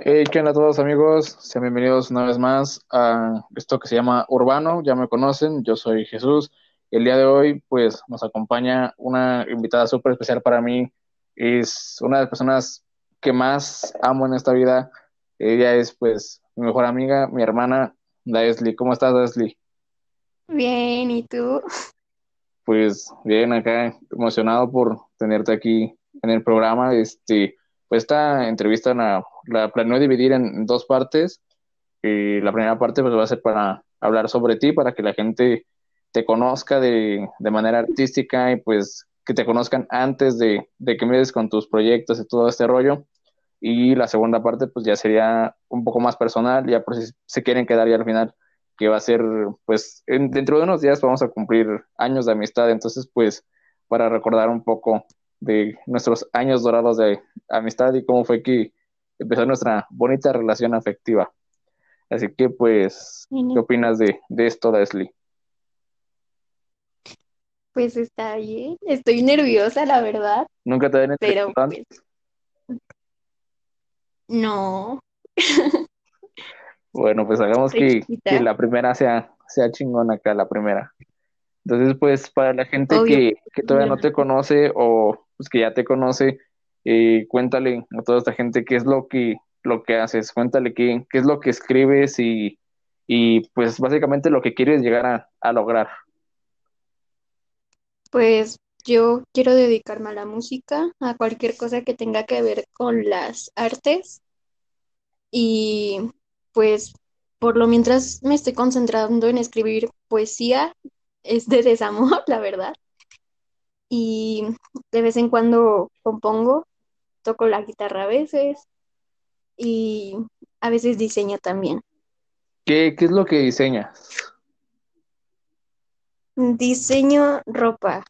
Hey, ¿qué onda a todos amigos? Sean bienvenidos una vez más a esto que se llama Urbano, ya me conocen, yo soy Jesús. El día de hoy pues nos acompaña una invitada súper especial para mí, es una de las personas que más amo en esta vida, ella es pues mi mejor amiga, mi hermana, Daesli. ¿Cómo estás, Daesli? Bien, ¿y tú? Pues bien, acá emocionado por tenerte aquí en el programa, este... Pues esta entrevista la, la planeo dividir en dos partes. Y la primera parte pues, va a ser para hablar sobre ti, para que la gente te conozca de, manera artística y pues que te conozcan antes de, de que me des con tus proyectos y todo este rollo. Y la segunda parte pues ya sería un poco más personal, ya por si se quieren quedar ya al final, que va a ser pues en, dentro de unos días vamos a cumplir años de amistad, entonces pues para recordar un poco de nuestros años dorados de amistad y cómo fue que empezó nuestra bonita relación afectiva. Así que, pues, ¿qué opinas de, de esto, Leslie? Pues está bien. Estoy nerviosa, la verdad. ¿Nunca te habían Pero, pues, no. bueno, pues hagamos que, que, la primera sea, sea chingona acá, la primera. Entonces, pues, para la gente que, que, todavía no te conoce o pues que ya te conoce, eh, cuéntale a toda esta gente qué es lo que, lo que haces, cuéntale qué, qué es lo que escribes y, y pues básicamente lo que quieres llegar a, a lograr. Pues yo quiero dedicarme a la música, a cualquier cosa que tenga que ver con las artes y pues por lo mientras me estoy concentrando en escribir poesía, es de desamor, la verdad y de vez en cuando compongo, toco la guitarra a veces y a veces diseño también. ¿Qué, qué es lo que diseñas? Diseño ropa.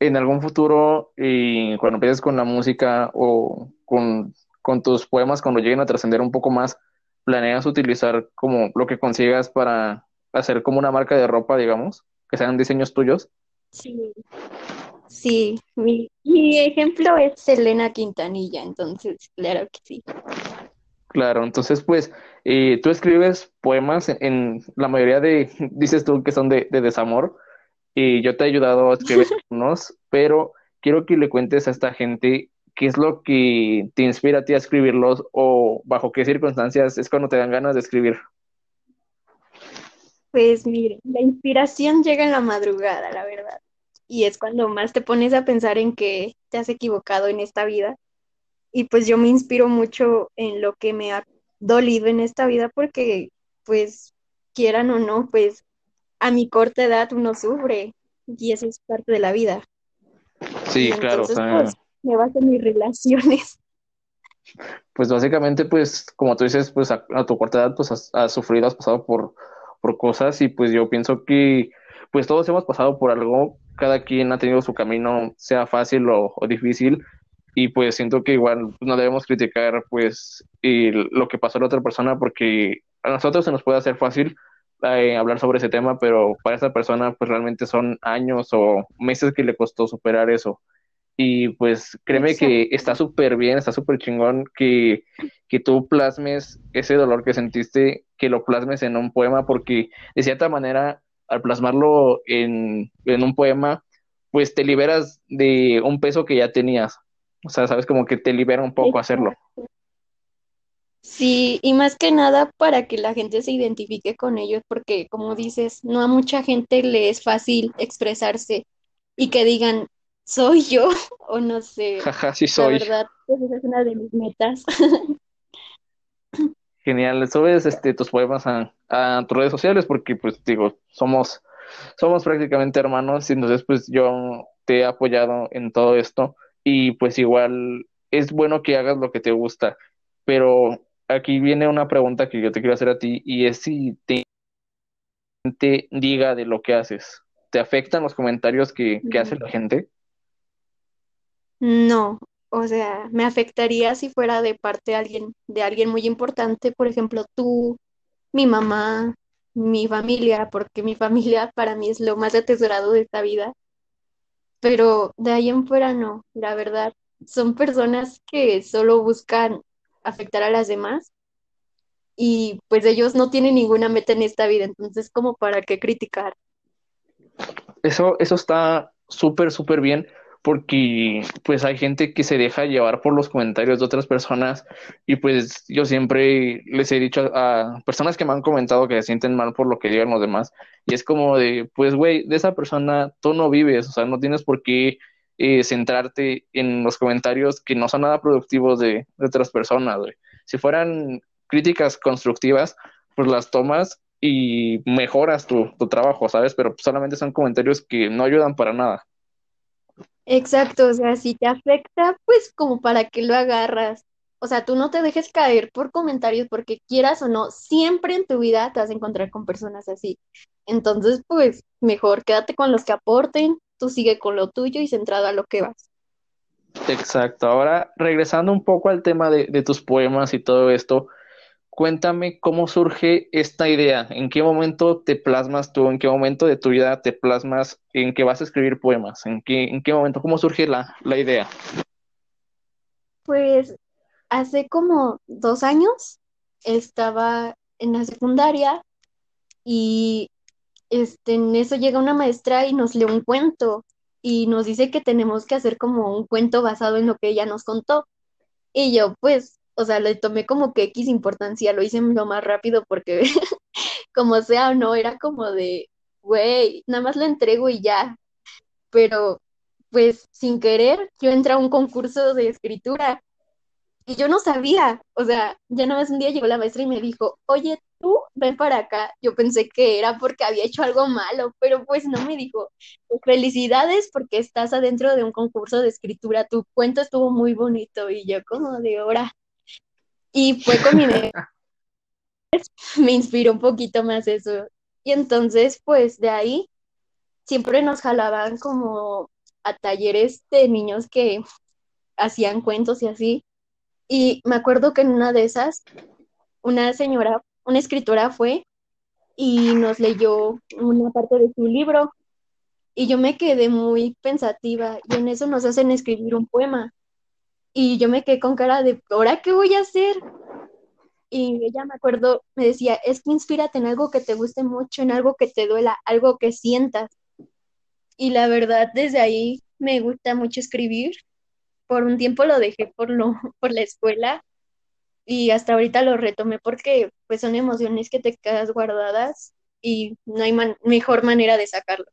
En algún futuro, y cuando empieces con la música o con, con tus poemas, cuando lleguen a trascender un poco más, ¿planeas utilizar como lo que consigas para hacer como una marca de ropa, digamos, que sean diseños tuyos? Sí, sí, mi, mi ejemplo es Selena Quintanilla, entonces, claro que sí. Claro, entonces pues eh, tú escribes poemas en, en, la mayoría de, dices tú que son de, de, desamor, y yo te he ayudado a escribir unos, pero quiero que le cuentes a esta gente qué es lo que te inspira a ti a escribirlos o bajo qué circunstancias es cuando te dan ganas de escribir. Pues mire, la inspiración llega en la madrugada, la verdad. Y es cuando más te pones a pensar en que te has equivocado en esta vida. Y pues yo me inspiro mucho en lo que me ha dolido en esta vida porque, pues, quieran o no, pues a mi corta edad uno sufre y eso es parte de la vida. Sí, y claro. Entonces, pues, me baso en mis relaciones. Pues básicamente, pues, como tú dices, pues a, a tu corta edad, pues has, has sufrido, has pasado por por cosas y pues yo pienso que pues todos hemos pasado por algo, cada quien ha tenido su camino, sea fácil o, difícil y pues siento que igual no debemos criticar pues lo que pasó a la otra persona porque a nosotros se nos puede hacer fácil eh, hablar sobre ese tema, pero para esa persona pues realmente son años o meses que le costó superar eso. Y pues créeme Exacto. que está súper bien, está súper chingón que, que tú plasmes ese dolor que sentiste, que lo plasmes en un poema, porque de cierta manera, al plasmarlo en, en un poema, pues te liberas de un peso que ya tenías. O sea, sabes, como que te libera un poco hacerlo. Sí, y más que nada para que la gente se identifique con ellos, porque como dices, no a mucha gente le es fácil expresarse y que digan, soy yo, o no sé. Jaja, sí soy. La verdad, pues esa es una de mis metas. Genial, subes este, tus poemas a, a, tus redes sociales porque, pues, digo, somos, somos prácticamente hermanos y entonces, pues, yo te he apoyado en todo esto y, pues, igual es bueno que hagas lo que te gusta, pero aquí viene una pregunta que yo te quiero hacer a ti y es si te, te diga de lo que haces. ¿Te afectan los comentarios que, que hace la gente? No, o sea, me afectaría si fuera de parte de alguien, de alguien muy importante, por ejemplo, tú, mi mamá, mi familia, porque mi familia para mí es lo más atesorado de esta vida. Pero de ahí en fuera no, la verdad, son personas que solo buscan afectar a las demás. Y pues ellos no tienen ninguna meta en esta vida, entonces como para qué criticar. Eso, eso está súper, súper bien porque pues hay gente que se deja llevar por los comentarios de otras personas y pues yo siempre les he dicho a, personas que me han comentado que se sienten mal por lo que digan los demás y es como de, pues güey, de esa persona tú no vives, o sea, no tienes por qué eh, centrarte en los comentarios que no son nada productivos de, otras personas, güey. Si fueran críticas constructivas, pues las tomas y mejoras tu, tu trabajo, ¿sabes? Pero solamente son comentarios que no ayudan para nada. Exacto, o sea, si te afecta, pues como para que lo agarras. O sea, tú no te dejes caer por comentarios porque quieras o no, siempre en tu vida te vas a encontrar con personas así. Entonces, pues mejor quédate con los que aporten, tú sigue con lo tuyo y centrado a lo que vas. Exacto. Ahora, regresando un poco al tema de, de tus poemas y todo esto, cuéntame cómo surge esta idea, en qué momento te plasmas tú, en qué momento de tu vida te plasmas en que vas a escribir poemas, en qué, en qué momento, cómo surge la, la idea. Pues hace como dos años estaba en la secundaria y este, en eso llega una maestra y nos lee un cuento y nos dice que tenemos que hacer como un cuento basado en lo que ella nos contó. Y yo, pues, o sea, le tomé como que X importancia, lo hice lo más rápido porque como sea o no, era como de, güey, nada más lo entrego y ya. Pero pues sin querer, yo entré a un concurso de escritura y yo no sabía, o sea, ya no más un día llegó la maestra y me dijo, oye, tú ven para acá. Yo pensé que era porque había hecho algo malo, pero pues no me dijo, pues, felicidades porque estás adentro de un concurso de escritura, tu cuento estuvo muy bonito y yo como de hora. Y fue con mi me inspiró un poquito más eso. Y entonces, pues de ahí siempre nos jalaban como a talleres de niños que hacían cuentos y así. Y me acuerdo que en una de esas, una señora, una escritora fue y nos leyó una parte de su libro. Y yo me quedé muy pensativa y en eso nos hacen escribir un poema. Y yo me quedé con cara de, ¿ahora qué voy a hacer? Y ella me acuerdo, me decía, es que inspírate en algo que te guste mucho, en algo que te duela, algo que sientas. Y la verdad, desde ahí me gusta mucho escribir. Por un tiempo lo dejé por, lo, por la escuela y hasta ahorita lo retomé porque pues son emociones que te quedas guardadas y no hay mejor manera de sacarlo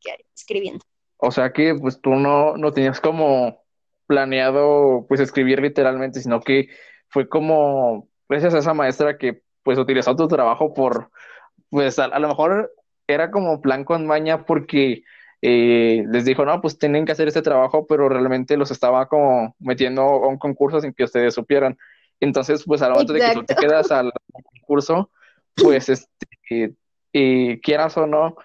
que escribiendo. O sea que pues tú no, no tenías como planeado pues escribir literalmente, sino que fue como gracias a esa maestra que pues utilizó tu trabajo por, pues a, lo mejor era como plan con maña porque eh, les dijo, no, pues tienen que hacer este trabajo, pero realmente los estaba como metiendo a un concurso sin que ustedes supieran. Entonces, pues a la hora de que tú te quedas al concurso, pues este, eh, quieras o no,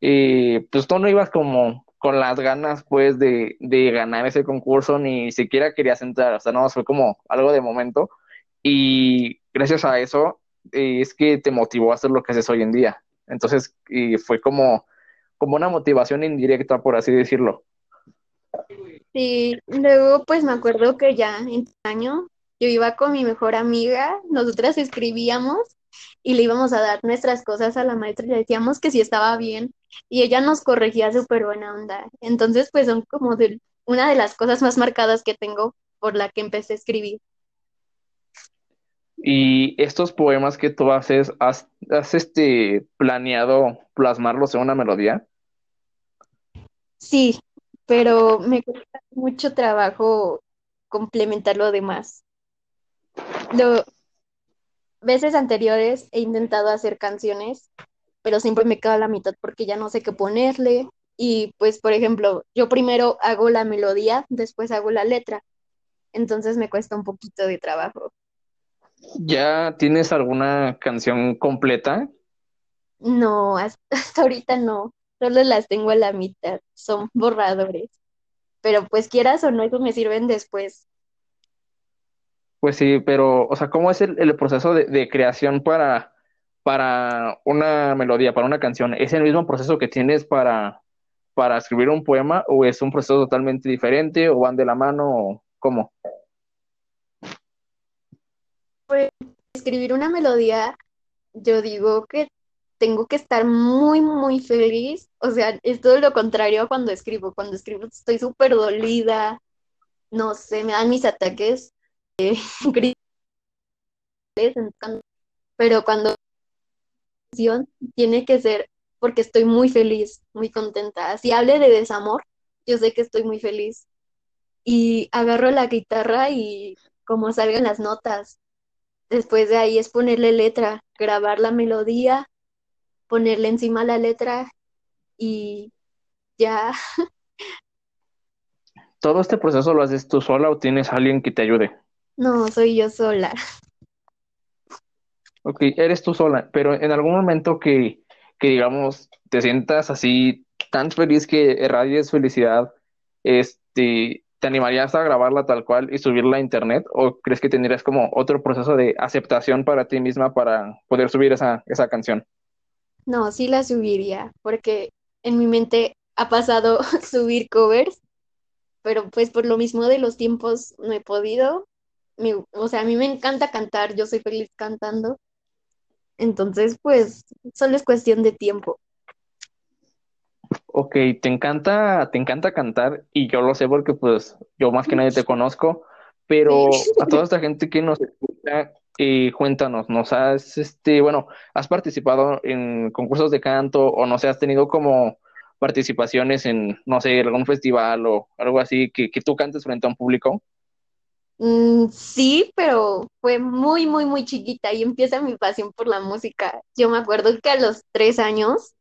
eh, pues tú no ibas como con las ganas, pues, de, de, ganar ese concurso, ni siquiera querías entrar, o sea, no, fue como algo de momento, y gracias a eso eh, es que te motivó a hacer lo que haces hoy en día. Entonces, y fue como, como una motivación indirecta, por así decirlo. Sí, luego pues me acuerdo que ya en año yo iba con mi mejor amiga, nosotras escribíamos y le íbamos a dar nuestras cosas a la maestra y le decíamos que si estaba bien y ella nos corregía súper buena onda. Entonces, pues son como de una de las cosas más marcadas que tengo por la que empecé a escribir. Y estos poemas que tú haces, ¿has, este, planeado plasmarlos en una melodía? Sí, pero me cuesta mucho trabajo complementar lo demás. Lo, veces anteriores he intentado hacer canciones, pero siempre me quedo a la mitad porque ya no sé qué ponerle. Y pues, por ejemplo, yo primero hago la melodía, después hago la letra. Entonces me cuesta un poquito de trabajo. ¿Ya tienes alguna canción completa? No, hasta, ahorita no. Solo las tengo a la mitad. Son borradores. Pero pues quieras o no, eso me sirven después. Pues sí, pero, o sea, ¿cómo es el, proceso de, creación para, para una melodía, para una canción? ¿Es el mismo proceso que tienes para, para escribir un poema o es un proceso totalmente diferente o van de la mano o cómo? Pues escribir una melodía, yo digo que tengo que estar muy, muy feliz. O sea, es todo lo contrario a cuando escribo. Cuando escribo estoy súper dolida, no sé, me dan mis ataques de pero cuando tiene que ser porque estoy muy feliz, muy contenta. Si hable de desamor, yo sé que estoy muy feliz. Y agarro la guitarra y como salgan las notas. Después de ahí es ponerle letra, grabar la melodía, ponerle encima la letra y ya. ¿Todo este proceso lo haces tú sola o tienes alguien que te ayude? No, soy yo sola. Ok, eres tú sola, pero en algún momento que, que digamos, te sientas así tan feliz que irradies felicidad, este, ¿te animarías a grabarla tal cual y subirla a internet? ¿O crees que tendrías como otro proceso de aceptación para ti misma para poder subir esa, esa canción? No, sí la subiría, porque en mi mente ha pasado subir covers, pero pues por lo mismo de los tiempos no he podido. O sea, a mí me encanta cantar, yo soy feliz cantando, entonces, pues, solo es cuestión de tiempo. Ok, te encanta, te encanta cantar y yo lo sé porque pues yo más que nadie te conozco, pero a toda esta gente que nos escucha, eh, cuéntanos, ¿nos has, este, bueno, has participado en concursos de canto o no sé, has tenido como participaciones en, no sé, algún festival o algo así que, que tú cantes frente a un público? Mm, sí, pero fue muy, muy, muy chiquita y empieza mi pasión por la música. Yo me acuerdo que a los tres años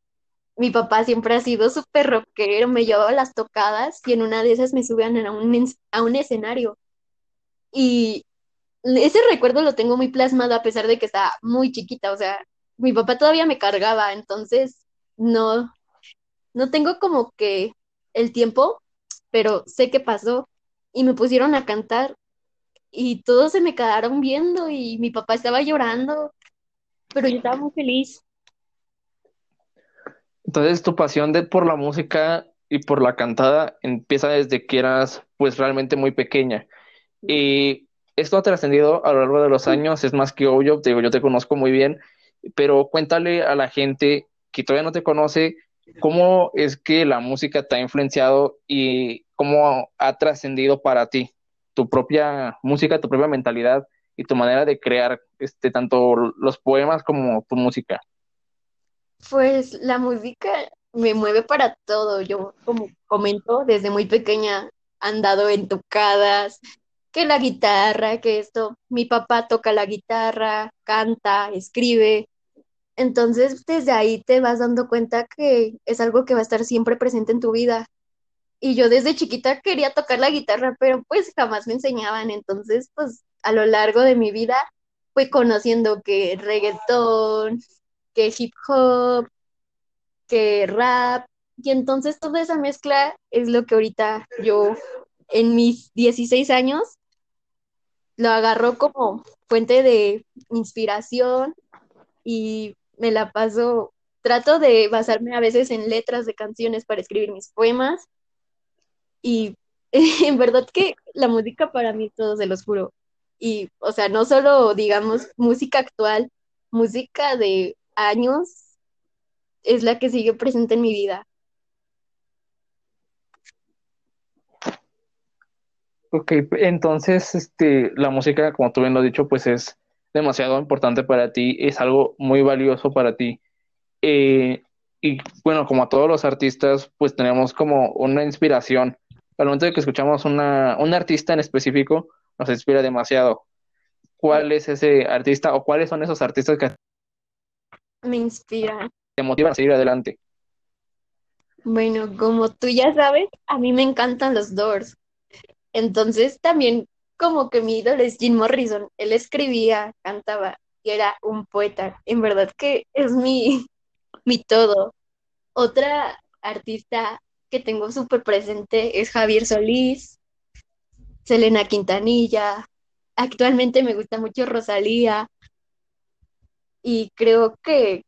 mi papá siempre ha sido súper rockero, me llevaba las tocadas y en una de esas me subían a un, a un escenario. Y ese recuerdo lo tengo muy plasmado a pesar de que estaba muy chiquita, o sea, mi papá todavía me cargaba, entonces no, no tengo como que el tiempo, pero sé qué pasó y me pusieron a cantar y todos se me quedaron viendo y mi papá estaba llorando, pero yo estaba muy feliz. Entonces tu pasión de, por la música y por la cantada empieza desde que eras pues realmente muy pequeña. Y esto ha trascendido a lo largo de los años, es más que obvio, te digo, yo te conozco muy bien, pero cuéntale a la gente que todavía no te conoce cómo es que la música te ha influenciado y cómo ha trascendido para ti tu propia música, tu propia mentalidad y tu manera de crear este, tanto los poemas como tu música? Pues la música me mueve para todo. Yo, como comento, desde muy pequeña andado en tocadas, que la guitarra, que esto, mi papá toca la guitarra, canta, escribe. Entonces, desde ahí te vas dando cuenta que es algo que va a estar siempre presente en tu vida. Y yo desde chiquita quería tocar la guitarra, pero pues jamás me enseñaban. Entonces, pues a lo largo de mi vida fui conociendo que reggaetón, que hip hop, que rap. Y entonces toda esa mezcla es lo que ahorita yo en mis 16 años lo agarro como fuente de inspiración y me la paso, trato de basarme a veces en letras de canciones para escribir mis poemas y en verdad que la música para mí todo, se los juro. Y, o sea, no solo, digamos, música actual, música de años es la que sigue presente en mi vida. Ok, entonces, este, la música, como tú bien lo has dicho, pues es demasiado importante para ti, es algo muy valioso para ti. Eh, y bueno, como a todos los artistas, pues tenemos como una inspiración al momento de que escuchamos una, un artista en específico, nos inspira demasiado. ¿Cuál es ese artista o cuáles son esos artistas que me inspiran? Te motivan a seguir adelante. Bueno, como tú ya sabes, a mí me encantan los Doors. Entonces también como que mi ídolo es Jim Morrison. Él escribía, cantaba y era un poeta. En verdad que es mi, mi todo. Otra artista que tengo súper presente es Javier Solís, Selena Quintanilla, actualmente me gusta mucho Rosalía y creo que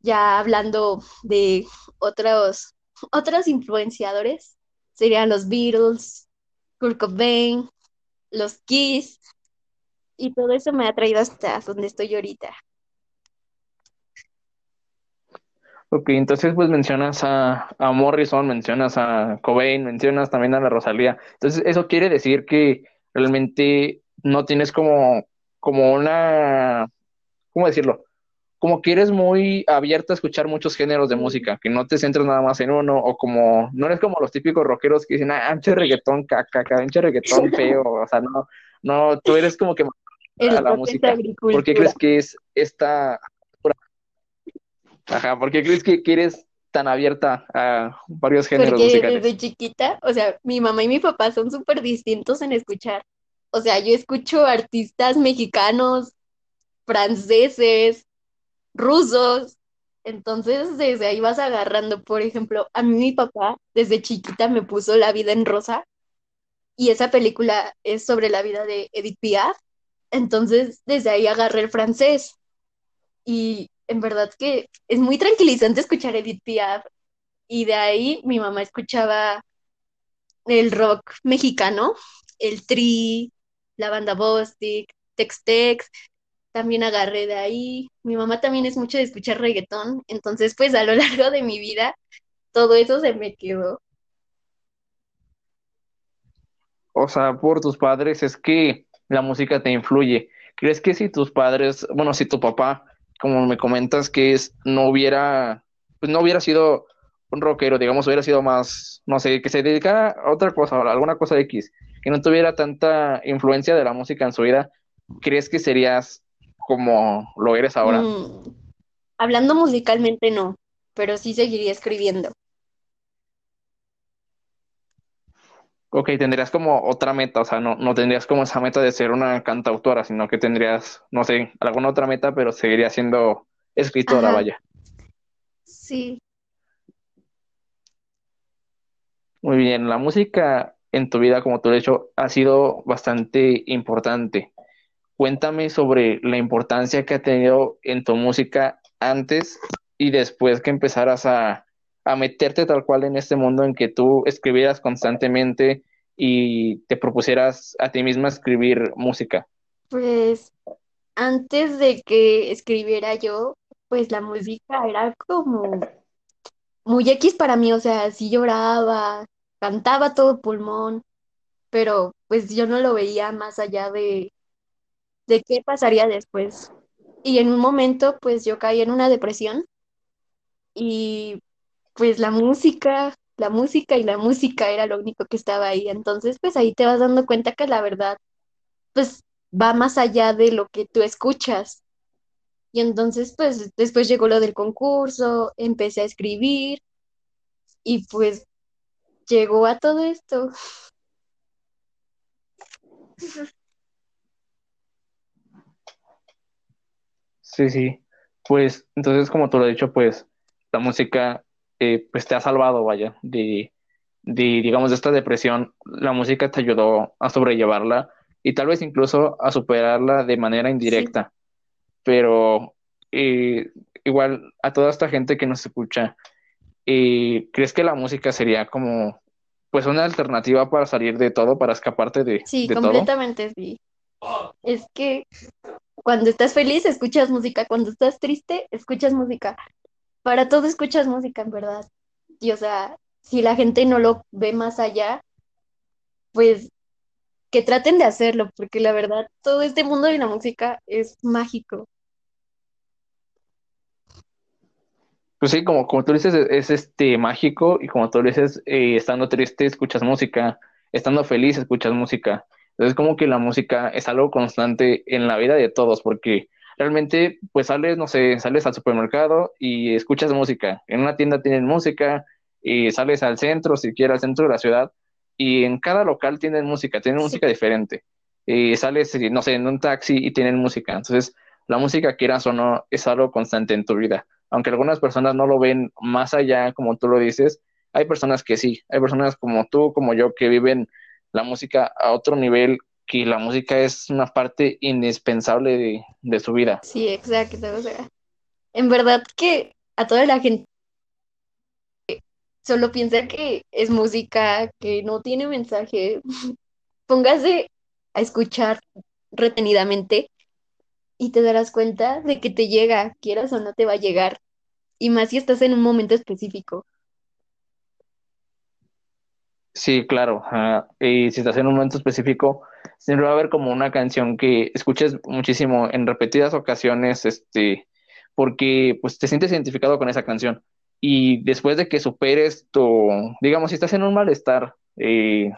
ya hablando de otros, otros influenciadores, serían los Beatles, Kurt Cobain, los Kiss Y todo eso me ha traído hasta donde estoy ahorita. Ok, entonces pues mencionas a, a Morrison, mencionas a Cobain, mencionas también a la Rosalía. Entonces eso quiere decir que realmente no tienes como, como una, ¿cómo decirlo? Como que eres muy abierta a escuchar muchos géneros de música, que no te centras nada más en uno, o como, no eres como los típicos rockeros que dicen, ah, anche reggaetón, caca, anche reggaetón feo, o sea, no, no, tú eres como que a la música. ¿Por qué crees que es esta Ajá, ¿por qué crees que, que eres tan abierta a varios géneros Porque desde musicales? chiquita, o sea, mi mamá y mi papá son súper distintos en escuchar. O sea, yo escucho artistas mexicanos, franceses, rusos. Entonces, desde ahí vas agarrando. Por ejemplo, a mí mi papá desde chiquita me puso La vida en rosa y esa película es sobre la vida de Edith Piaf. Entonces, desde ahí agarré el francés y en verdad que es muy tranquilizante escuchar Edith Piaf. Y de ahí mi mamá escuchaba el rock mexicano, el Tri, la banda Bostic, Tex-Tex, también agarré de ahí. Mi mamá también es mucho de escuchar reggaetón, entonces pues a lo largo de mi vida todo eso se me quedó. O sea, por tus padres es que la música te influye. ¿Crees que si tus padres, bueno, si tu papá, como me comentas, que es, no hubiera, pues no hubiera sido un rockero, digamos, hubiera sido más, no sé, que se dedicara a otra cosa, a alguna cosa X, que no tuviera tanta influencia de la música en su vida, ¿crees que serías como lo eres ahora? Mm, hablando musicalmente no, pero sí seguiría escribiendo. Ok, tendrías como otra meta, o sea, no, no tendrías como esa meta de ser una cantautora, sino que tendrías, no sé, alguna otra meta, pero seguirías siendo escritora, Ajá, vaya. sí. Muy bien, la música en tu vida, como tú lo has dicho, ha sido bastante importante. Cuéntame sobre la importancia que ha tenido en tu música antes y después que empezaras a, a meterte tal cual en este mundo en que tú escribieras constantemente y te propusieras a ti misma escribir música. Pues antes de que escribiera yo, pues la música era como muy X para mí, o sea, sí lloraba, cantaba todo pulmón, pero pues yo no lo veía más allá de, de qué pasaría después. Y en un momento, pues yo caí en una depresión y pues la música, la música y la música era lo único que estaba ahí. Entonces, pues ahí te vas dando cuenta que la verdad, pues va más allá de lo que tú escuchas. Y entonces, pues después llegó lo del concurso, empecé a escribir y pues llegó a todo esto. Sí, sí. Pues entonces, como tú lo has dicho, pues la música eh, pues te ha salvado, vaya, de, de, digamos, de esta depresión. La música te ayudó a sobrellevarla y tal vez incluso a superarla de manera Sí, indirecta. Pero eh, igual a toda esta gente que nos escucha, eh, ¿crees que la música sería como pues una alternativa para salir de todo, para escaparte de, sí, de todo? completamente sí. Es que cuando estás feliz escuchas música, cuando estás triste escuchas música. Para todo escuchas música, en verdad. Y o sea, si la gente no lo ve más allá, pues que traten de hacerlo, porque la verdad, todo este mundo de la música es mágico. Pues sí, como, como tú dices, es, es, este mágico y como tú dices, eh, estando triste escuchas música, estando feliz escuchas música. Entonces como que la música es algo constante en la vida de todos, porque realmente pues sales, no sé, sales al supermercado y escuchas música. En una tienda tienen música y sales al centro, siquiera al centro de la ciudad, y en cada local tienen música, tienen Sí, música diferente. Y sales, no sé, en un taxi y tienen música. Entonces la música, quieras o no, es algo constante en tu vida aunque algunas personas no lo ven más allá, como tú lo dices, hay personas que sí, hay personas como tú, como yo, que viven la música a otro nivel, que la música es una parte indispensable de, de su vida. sí, exacto. O sea, en verdad que a toda la gente solo piensa que es música, que no tiene mensaje. Póngase a escuchar retenidamente y te darás cuenta de que te llega, quieras o no te va a llegar, y más si estás en un momento específico. Sí, claro. y si estás en un momento específico, siempre va a haber como una canción que escuches muchísimo en repetidas ocasiones, este, porque pues te sientes identificado con esa canción. Y después de que superes tu, digamos, si estás en un malestar eh,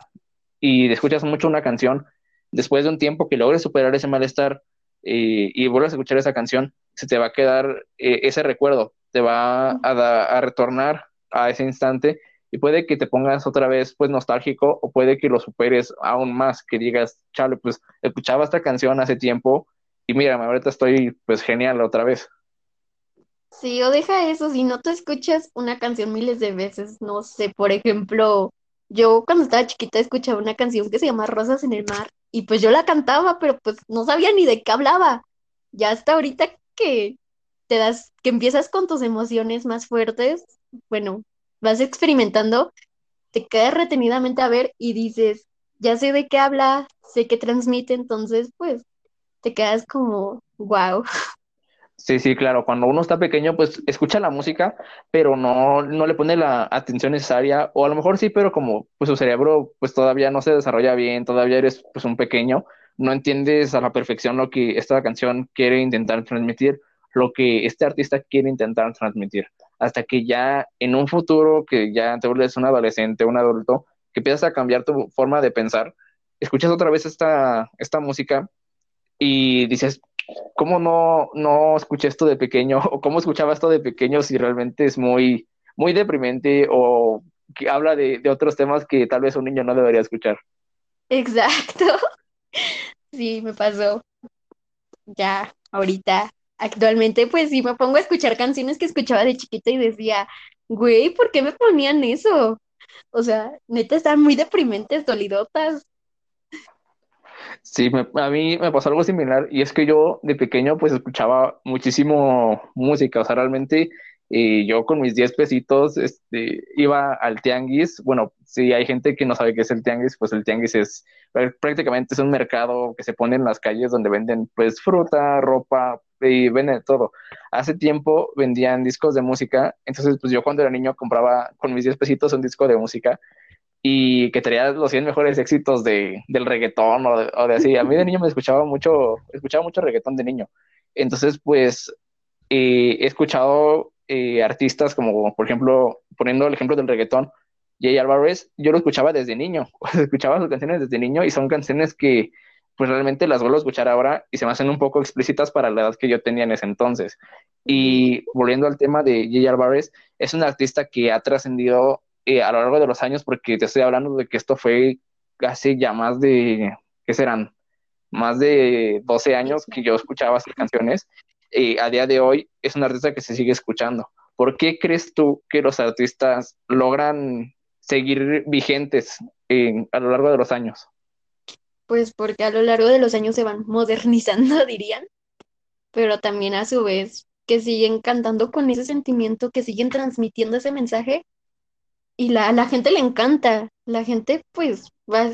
y escuchas mucho una canción, después de un tiempo que logres superar ese malestar eh, y vuelves a escuchar esa canción, se te va a quedar eh, ese recuerdo, te va a, a retornar a ese instante y puede que te pongas otra vez pues nostálgico o puede que lo superes aún más, que digas, chale, pues escuchaba esta canción hace tiempo y mira, ahorita estoy pues genial otra vez. Sí, o deja eso, si no te escuchas una canción miles de veces, no sé, por ejemplo, yo cuando estaba chiquita escuchaba una canción que se llama Rosas en el Mar y pues yo la cantaba, pero pues no sabía ni de qué hablaba. Ya hasta ahorita que te das, que empiezas con tus emociones más fuertes, bueno, vas experimentando, te quedas retenidamente a ver y dices, ya sé de qué habla, sé qué transmite, entonces pues te quedas como, wow. Sí, sí, claro. Cuando uno está pequeño, pues escucha la música, pero no, no le pone la atención necesaria, o a lo mejor sí, pero como pues su cerebro pues todavía no se desarrolla bien, todavía eres pues un pequeño, no entiendes a la perfección lo que esta canción quiere intentar transmitir, lo que este artista quiere intentar transmitir hasta que ya en un futuro que ya te vuelves un adolescente, un adulto, que empiezas a cambiar tu forma de pensar, escuchas otra vez esta, esta música y dices, ¿cómo no, no escuché esto de pequeño? ¿O cómo escuchaba esto de pequeño si realmente es muy, muy deprimente o que habla de, de otros temas que tal vez un niño no debería escuchar? Exacto. Sí, me pasó. Ya, ahorita actualmente pues sí me pongo a escuchar canciones que escuchaba de chiquita y decía, güey, ¿por qué me ponían eso? O sea, neta están muy deprimentes, dolidotas. Sí, a mí me pasó algo similar y es que yo de pequeño pues escuchaba muchísimo música, o sea, realmente eh, yo con mis 10 pesitos este, iba al tianguis, bueno, si hay gente que no sabe qué es el tianguis, pues el tianguis es prácticamente es un mercado que se pone en las calles donde venden pues fruta, ropa, y venden todo. Hace tiempo vendían discos de música, entonces pues yo cuando era niño compraba con mis 10 pesitos un disco de música y que traía los 100 mejores éxitos de, del reggaetón o de, así. A mí de niño me escuchaba mucho, escuchaba mucho reggaetón de niño. Entonces pues eh, he escuchado eh, artistas como, por ejemplo, poniendo el ejemplo del reggaetón, Jay Alvarez, yo lo escuchaba desde niño, escuchaba sus canciones desde niño y son canciones que pues realmente las vuelvo a escuchar ahora y se me hacen un poco explícitas para la edad que yo tenía en ese entonces. Y volviendo al tema de J. Alvarez, es un artista que ha trascendido eh, a lo largo de los años porque te estoy hablando de que esto fue casi ya más de, ¿qué serán? Más de 12 años que yo escuchaba sus canciones. y a día de hoy es un artista que se sigue escuchando. ¿Por qué crees tú que los artistas logran seguir vigentes a lo largo de los años? Pues porque a lo largo de los años se van modernizando, dirían, pero también a su vez que siguen cantando con ese sentimiento, que siguen transmitiendo ese mensaje y la, a la gente le encanta, la gente pues va,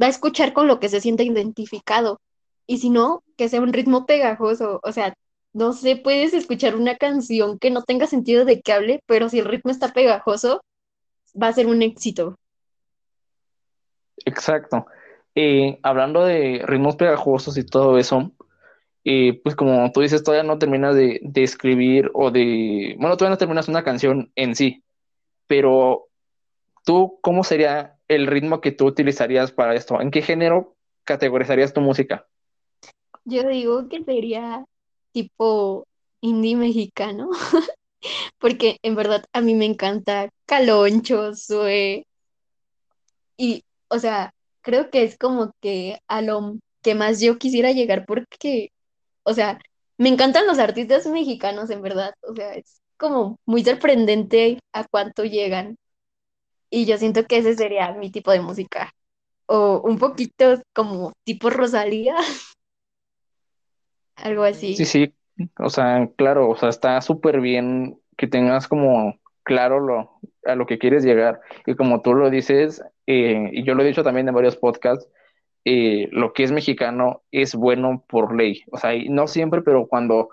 va a escuchar con lo que se siente identificado y si no, que sea un ritmo pegajoso, o sea, no sé, puedes escuchar una canción que no tenga sentido de que hable, pero si el ritmo está pegajoso, va a ser un éxito. Exacto. Eh, hablando de ritmos pegajosos y todo eso, eh, pues como tú dices, todavía no terminas de, escribir o de, bueno, todavía no terminas una canción en sí, pero tú, ¿cómo sería el ritmo que tú utilizarías para esto? ¿En qué género categorizarías tu música? Yo digo que sería tipo indie mexicano, porque en verdad a mí me encanta Caloncho, Sue, y, o sea, creo que es como que a lo que más yo quisiera llegar porque, o sea, me encantan los artistas mexicanos, en verdad, o sea, es como muy sorprendente a cuánto llegan. Y yo siento que ese sería mi tipo de música. O un poquito como tipo Rosalía. Algo así. Sí, sí. O sea, claro, o sea, está súper bien que tengas como claro lo, a lo que quieres llegar. Y como tú lo dices, eh, y yo lo he dicho también en varios podcasts, eh, lo que es mexicano es bueno por ley. O sea, no siempre, pero cuando,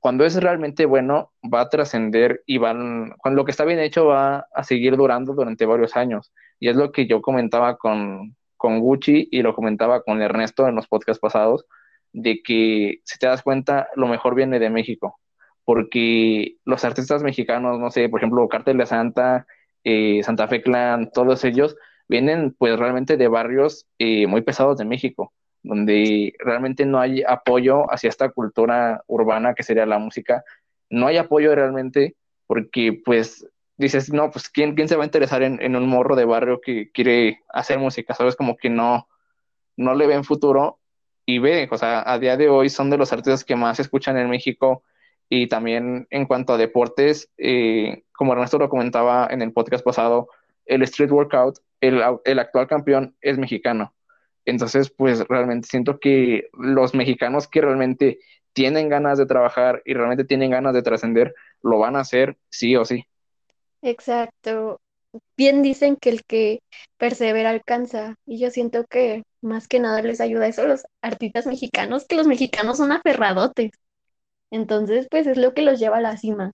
cuando es realmente bueno, va a trascender y van, cuando lo que está bien hecho va a seguir durando durante varios años. Y es lo que yo comentaba con, con Gucci y lo comentaba con Ernesto en los podcasts pasados, de que si te das cuenta, lo mejor viene de México. Porque los artistas mexicanos, no sé, por ejemplo, Cártel de Santa, eh, Santa Fe Clan, todos ellos, vienen pues realmente de barrios eh, muy pesados de México, donde realmente no hay apoyo hacia esta cultura urbana que sería la música. No hay apoyo realmente porque pues dices, no, pues ¿quién, quién se va a interesar en, un morro de barrio que quiere hacer música? Sabes, como que no, no le ven futuro y ve, o sea, a día de hoy son de los artistas que más se escuchan en México y también en cuanto a deportes, eh, como Ernesto lo comentaba en el podcast pasado, el street workout, el, el actual campeón es mexicano. Entonces, pues realmente siento que los mexicanos que realmente tienen ganas de trabajar y realmente tienen ganas de trascender, lo van a hacer sí o sí. Exacto. Bien dicen que el que persevera alcanza. Y yo siento que más que nada les ayuda eso a los artistas mexicanos, que los mexicanos son aferradotes. Entonces, pues es lo que los lleva a la cima.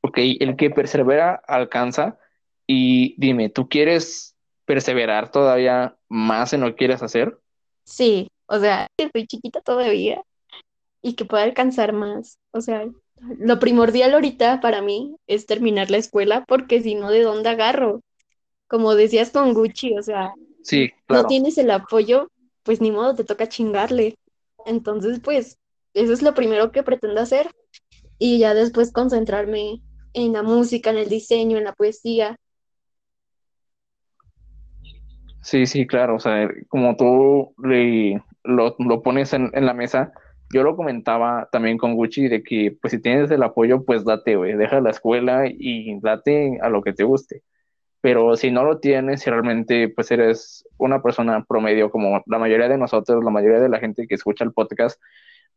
Ok, el que persevera alcanza. Y dime, ¿tú quieres perseverar todavía más en lo que quieres hacer? Sí, o sea, que soy chiquita todavía y que pueda alcanzar más. O sea, lo primordial ahorita para mí es terminar la escuela porque si no, ¿de dónde agarro? Como decías con Gucci, o sea, sí, no tienes el apoyo, pues ni modo, te toca chingarle. Entonces, pues, eso es lo primero que pretendo hacer y ya después concentrarme en la música, en el diseño, en la poesía. Sí, sí, claro, o sea, como tú lo, lo pones en, en la mesa, yo lo comentaba también con Gucci de que, pues si tienes el apoyo, pues date, güey, deja la escuela y date a lo que te guste. Pero si no lo tienes, si realmente pues eres una persona promedio como la mayoría de nosotros, la mayoría de la gente que escucha el podcast,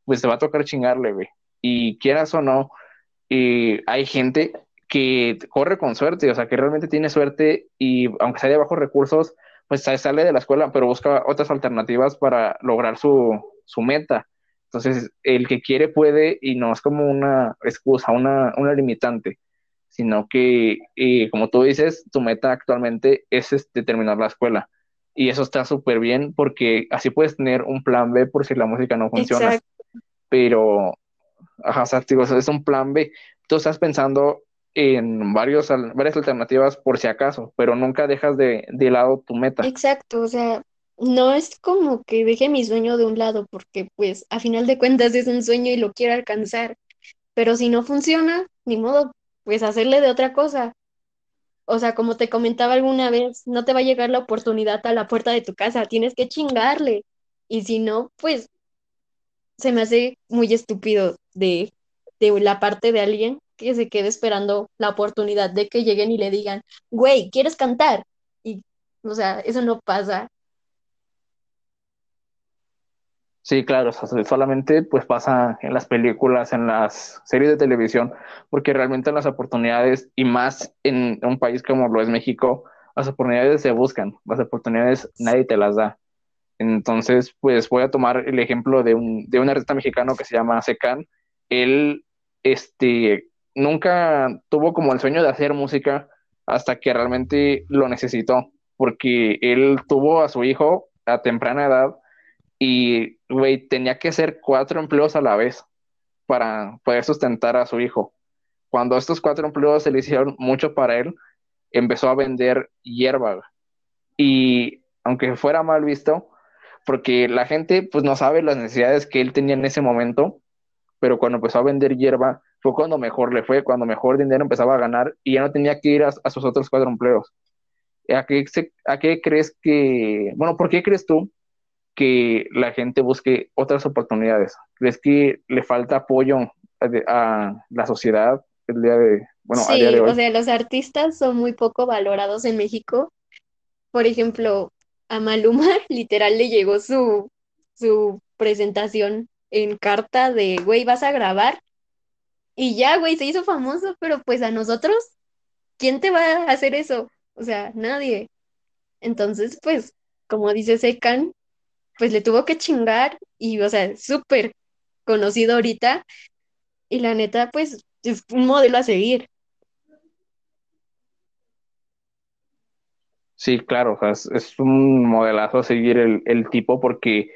pues te va a tocar chingarle, güey. Y quieras o no, y hay gente que corre con suerte, o sea, que realmente tiene suerte y aunque sea de bajos recursos, pues sale de la escuela, pero busca otras alternativas para lograr su, su meta. Entonces, el que quiere puede y no es como una excusa, una, una limitante, sino que, eh, como tú dices, tu meta actualmente es este, terminar la escuela. Y eso está súper bien porque así puedes tener un plan B por si la música no funciona. Pero, ajá, o sea, digo, es un plan B. Tú estás pensando en varios, varias alternativas por si acaso, pero nunca dejas de, de lado tu meta. Exacto, o sea, no es como que deje mi sueño de un lado, porque pues a final de cuentas es un sueño y lo quiero alcanzar, pero si no funciona, ni modo, pues hacerle de otra cosa. O sea, como te comentaba alguna vez, no te va a llegar la oportunidad a la puerta de tu casa, tienes que chingarle. Y si no, pues se me hace muy estúpido de, de la parte de alguien que se quede esperando la oportunidad de que lleguen y le digan, güey, ¿quieres cantar? Y, o sea, eso no pasa. Sí, claro, solamente pues pasa en las películas, en las series de televisión, porque realmente las oportunidades, y más en un país como lo es México, las oportunidades se buscan, las oportunidades nadie te las da. Entonces, pues voy a tomar el ejemplo de un, de un artista mexicano que se llama Secan. Él, este, nunca tuvo como el sueño de hacer música hasta que realmente lo necesitó, porque él tuvo a su hijo a temprana edad y, güey, tenía que hacer cuatro empleos a la vez para poder sustentar a su hijo. Cuando estos cuatro empleos se le hicieron mucho para él, empezó a vender hierba. Y aunque fuera mal visto, porque la gente pues no sabe las necesidades que él tenía en ese momento, pero cuando empezó a vender hierba fue cuando mejor le fue, cuando mejor dinero empezaba a ganar y ya no tenía que ir a, sus otros cuatro empleos. ¿A qué, ¿A qué crees que, bueno, por qué crees tú que la gente busque otras oportunidades? ¿Crees que le falta apoyo a, la sociedad el día de, bueno, sí, día de hoy? o sea, los artistas son muy poco valorados en México. Por ejemplo, a Maluma literal le llegó su, su presentación en carta de, güey, vas a grabar. Y ya, güey, se hizo famoso, pero pues a nosotros, ¿quién te va a hacer eso? O sea, nadie. Entonces, pues, como dice Secan, pues le tuvo que chingar y, o sea, súper conocido ahorita y la neta, pues es un modelo a seguir. Sí, claro, o sea, es, es un modelazo a seguir el, el tipo porque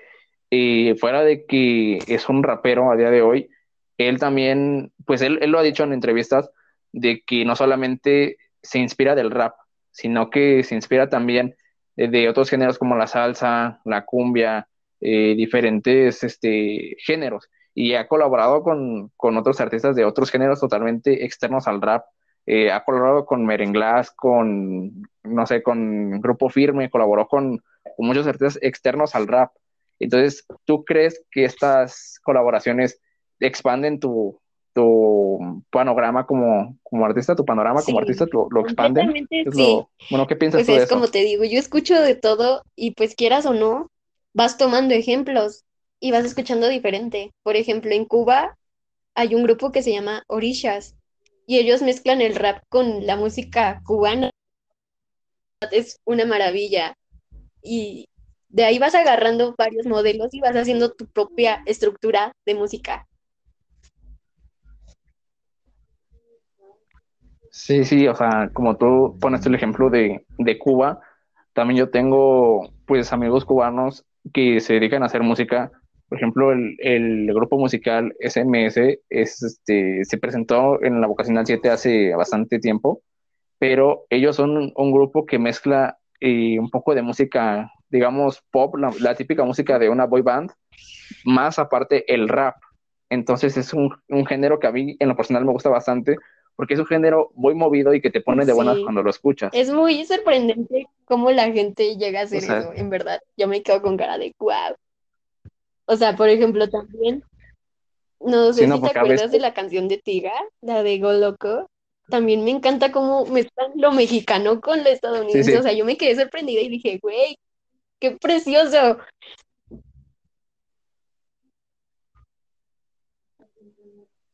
eh, fuera de que es un rapero a día de hoy, él también, pues él, él lo ha dicho en entrevistas, de que no solamente se inspira del rap, sino que se inspira también de, otros géneros como la salsa, la cumbia, eh, diferentes este, géneros. Y ha colaborado con, con otros artistas de otros géneros totalmente externos al rap. Eh, ha colaborado con Merenglás, con, no sé, con Grupo Firme, colaboró con muchos artistas externos al rap. Entonces, ¿tú crees que estas colaboraciones expanden tu, tu panorama como, como artista, tu panorama como artista lo, lo expanden? sí. lo, bueno, ¿qué piensas Pues tú de es eso? como te digo, yo escucho de todo y pues quieras o no, vas tomando ejemplos y vas escuchando diferente. Por ejemplo, en Cuba hay un grupo que se llama Orishas y ellos mezclan el rap con la música cubana. Es una maravilla. Y de ahí vas agarrando varios modelos y vas haciendo tu propia estructura de música. Sí, sí, o sea, como tú pones el ejemplo de, de Cuba, también yo tengo pues amigos cubanos que se dedican a hacer música. Por ejemplo, el, el grupo musical SMS es, este, se presentó en la Vocacional 7 hace bastante tiempo, pero ellos son un, un grupo que mezcla eh, un poco de música, digamos, pop, la, la típica música de una boy band, más aparte el rap. Entonces es un, un género que a mí en lo personal me gusta bastante porque es un género muy movido y que te pone de buenas Sí, cuando lo escuchas. es muy sorprendente cómo la gente llega a O hacer sea, eso, en verdad. Yo me quedo con cara de wow. O sea, por ejemplo, también, no sé si te acuerdas de la canción de Tiga, la de Go Loco. También me encanta cómo mezclan lo mexicano con lo sí, estadounidense. O sea, yo me quedé sorprendida y dije, güey, qué precioso.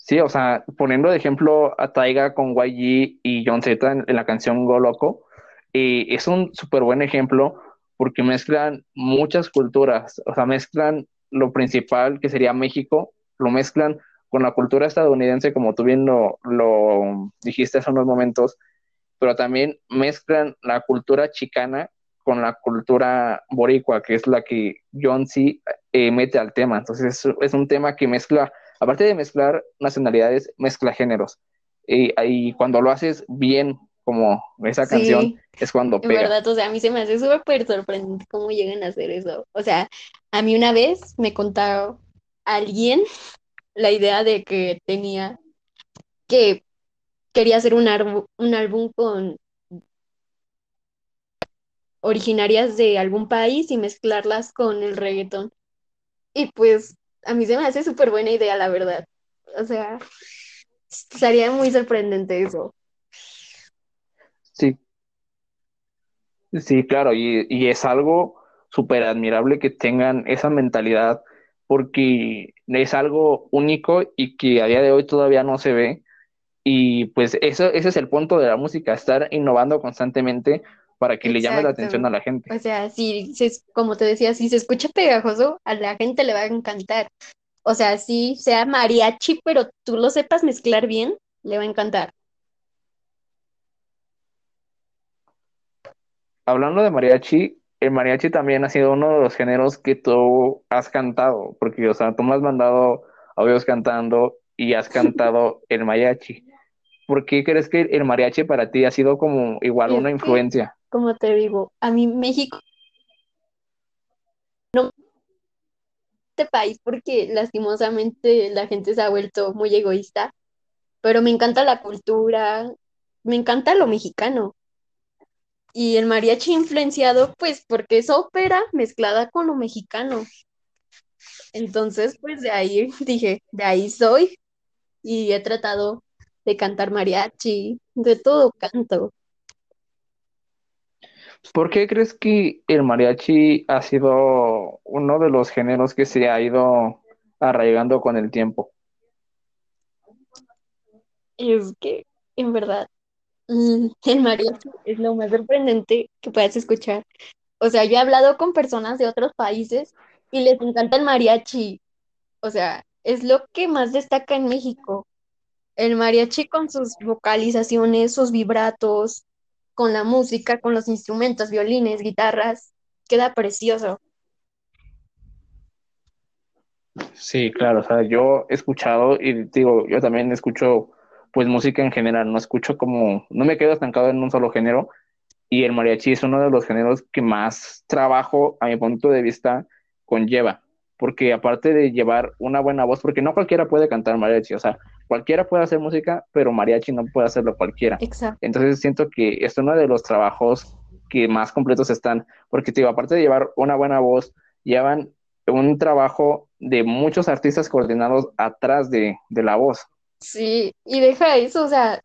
sí, o sea, poniendo de ejemplo a Taiga con YG y John Z en, la canción Go Loco, es un súper buen ejemplo porque mezclan muchas culturas, o sea, mezclan lo principal que sería México, lo mezclan con la cultura estadounidense, como tú bien lo, lo dijiste hace unos momentos, pero también mezclan la cultura chicana con la cultura boricua, que es la que John C. eh, mete al tema. Entonces es, es, un tema que mezcla, aparte de mezclar nacionalidades, mezcla géneros. Y, y cuando lo haces bien, como esa canción, Sí, es cuando en pega. verdad, o sea, a mí se me hace súper sorprendente cómo llegan a hacer eso. O sea, a mí una vez me contaba alguien la idea de que tenía que quería hacer un, un álbum con originarias de algún país y mezclarlas con el reggaetón. Y pues a mí se me hace súper buena idea, la verdad. O sea, sería muy sorprendente eso. Sí, sí, claro, y, y es algo súper admirable que tengan esa mentalidad porque es algo único y que a día de hoy todavía no se ve Y pues eso, ese es el punto de la música, estar innovando constantemente para que le llame la atención a la gente. O sea, si se, como te decía, si se escucha pegajoso, a la gente le va a encantar. O sea, si sea mariachi, pero tú lo sepas mezclar bien, le va a encantar. Hablando de mariachi, el mariachi también ha sido uno de los géneros que tú has cantado, porque, o sea, tú me has mandado audios cantando y has cantado el mariachi. ¿Por qué crees que el mariachi para ti ha sido como igual Es una influencia? Como te digo, a mí México no es este país porque lastimosamente la gente se ha vuelto muy egoísta, pero me encanta la cultura, me encanta lo mexicano. Y el mariachi influenciado, pues, porque es ópera mezclada con lo mexicano. Entonces, pues de ahí dije, de ahí soy y he tratado de cantar mariachi, de todo canto. ¿Por qué crees que el mariachi ha sido uno de los géneros que se ha ido arraigando con el tiempo? Es que, en verdad, mm, el mariachi es lo más sorprendente que puedas escuchar. O sea, yo he hablado con personas de otros países y les encanta el mariachi. O sea, es lo que más destaca en México. El mariachi con sus vocalizaciones, sus vibratos, con la música, con los instrumentos, violines, guitarras, queda precioso. Sí, claro, o sea, yo he escuchado y digo, yo también escucho pues música en general, no escucho como, no me quedo estancado en un solo género y el mariachi es uno de los géneros que más trabajo a mi punto de vista conlleva, porque aparte de llevar una buena voz, porque no cualquiera puede cantar mariachi, o sea, cualquiera puede hacer música, pero mariachi no puede hacerlo cualquiera. Exacto. Entonces siento que es uno de los trabajos que más completos están, porque digo, aparte de llevar una buena voz, llevan un trabajo de muchos artistas coordinados atrás de, de la voz. Sí, y deja eso, o sea,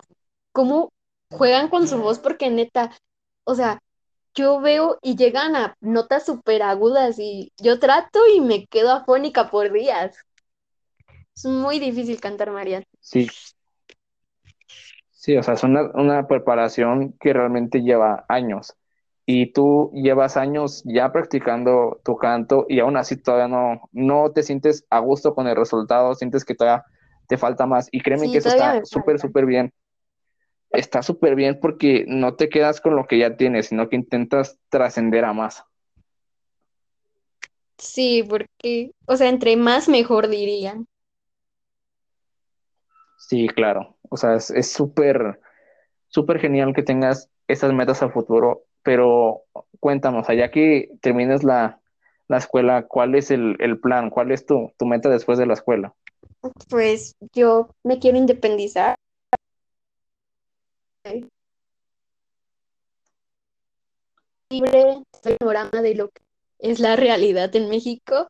cómo juegan con su voz, porque neta, o sea, yo veo y llegan a notas súper agudas y yo trato y me quedo afónica por días. Es muy difícil cantar mariachi. Sí. Sí, o sea, es una, una preparación que realmente lleva años. Y tú llevas años ya practicando tu canto y aún así todavía no, no te sientes a gusto con el resultado, sientes que todavía te falta más. Y créeme Sí, que eso está súper, súper bien. Está súper bien porque no te quedas con lo que ya tienes, sino que intentas trascender a más. Sí, porque, o sea, entre más mejor dirían. Sí, claro. O sea, es súper, súper genial que tengas esas metas a futuro, pero cuéntanos, allá que termines la, la escuela, ¿cuál es el, el plan? ¿Cuál es tu, tu meta después de la escuela? Pues yo me quiero independizar. Libre panorama de lo que es la realidad en México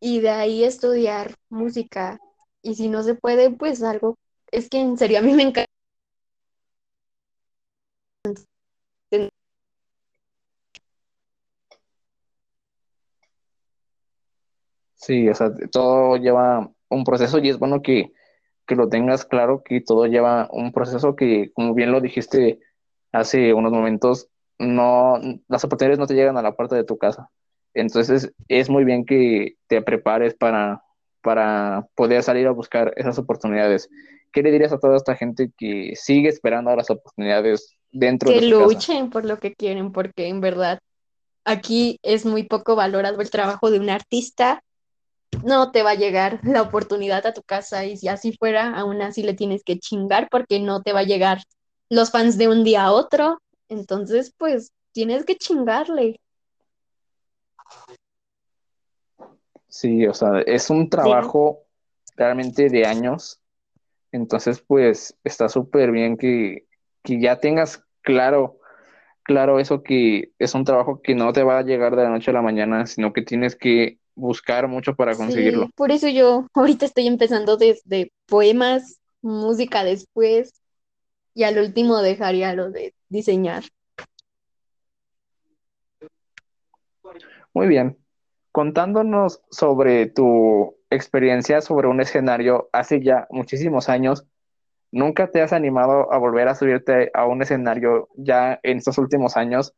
y de ahí estudiar música. Y si no se puede, pues algo, es que en serio a mí me encanta. Sí, o sea, todo lleva un proceso y es bueno que, que lo tengas claro, que todo lleva un proceso que, como bien lo dijiste hace unos momentos, no, las oportunidades no te llegan a la puerta de tu casa. Entonces, es muy bien que te prepares para, para poder salir a buscar esas oportunidades. ¿Qué le dirías a toda esta gente que sigue esperando las oportunidades dentro que de su casa? luchen por lo que quieren, porque en verdad aquí es muy poco valorado el trabajo de un artista. No te va a llegar la oportunidad a tu casa y si así fuera, aún así le tienes que chingar porque no te va a llegar los fans de un día a otro. Entonces, pues tienes que chingarle. Sí, o sea, es un trabajo realmente de años. Entonces, pues está súper bien que, que ya tengas claro, claro eso que es un trabajo que no te va a llegar de la noche a la mañana, sino que tienes que buscar mucho para conseguirlo. Sí, por eso yo ahorita estoy empezando desde poemas, música después y al último dejaría lo de diseñar. Muy bien. Contándonos sobre tu experiencia sobre un escenario hace ya muchísimos años, ¿nunca te has animado a volver a subirte a un escenario ya en estos últimos años?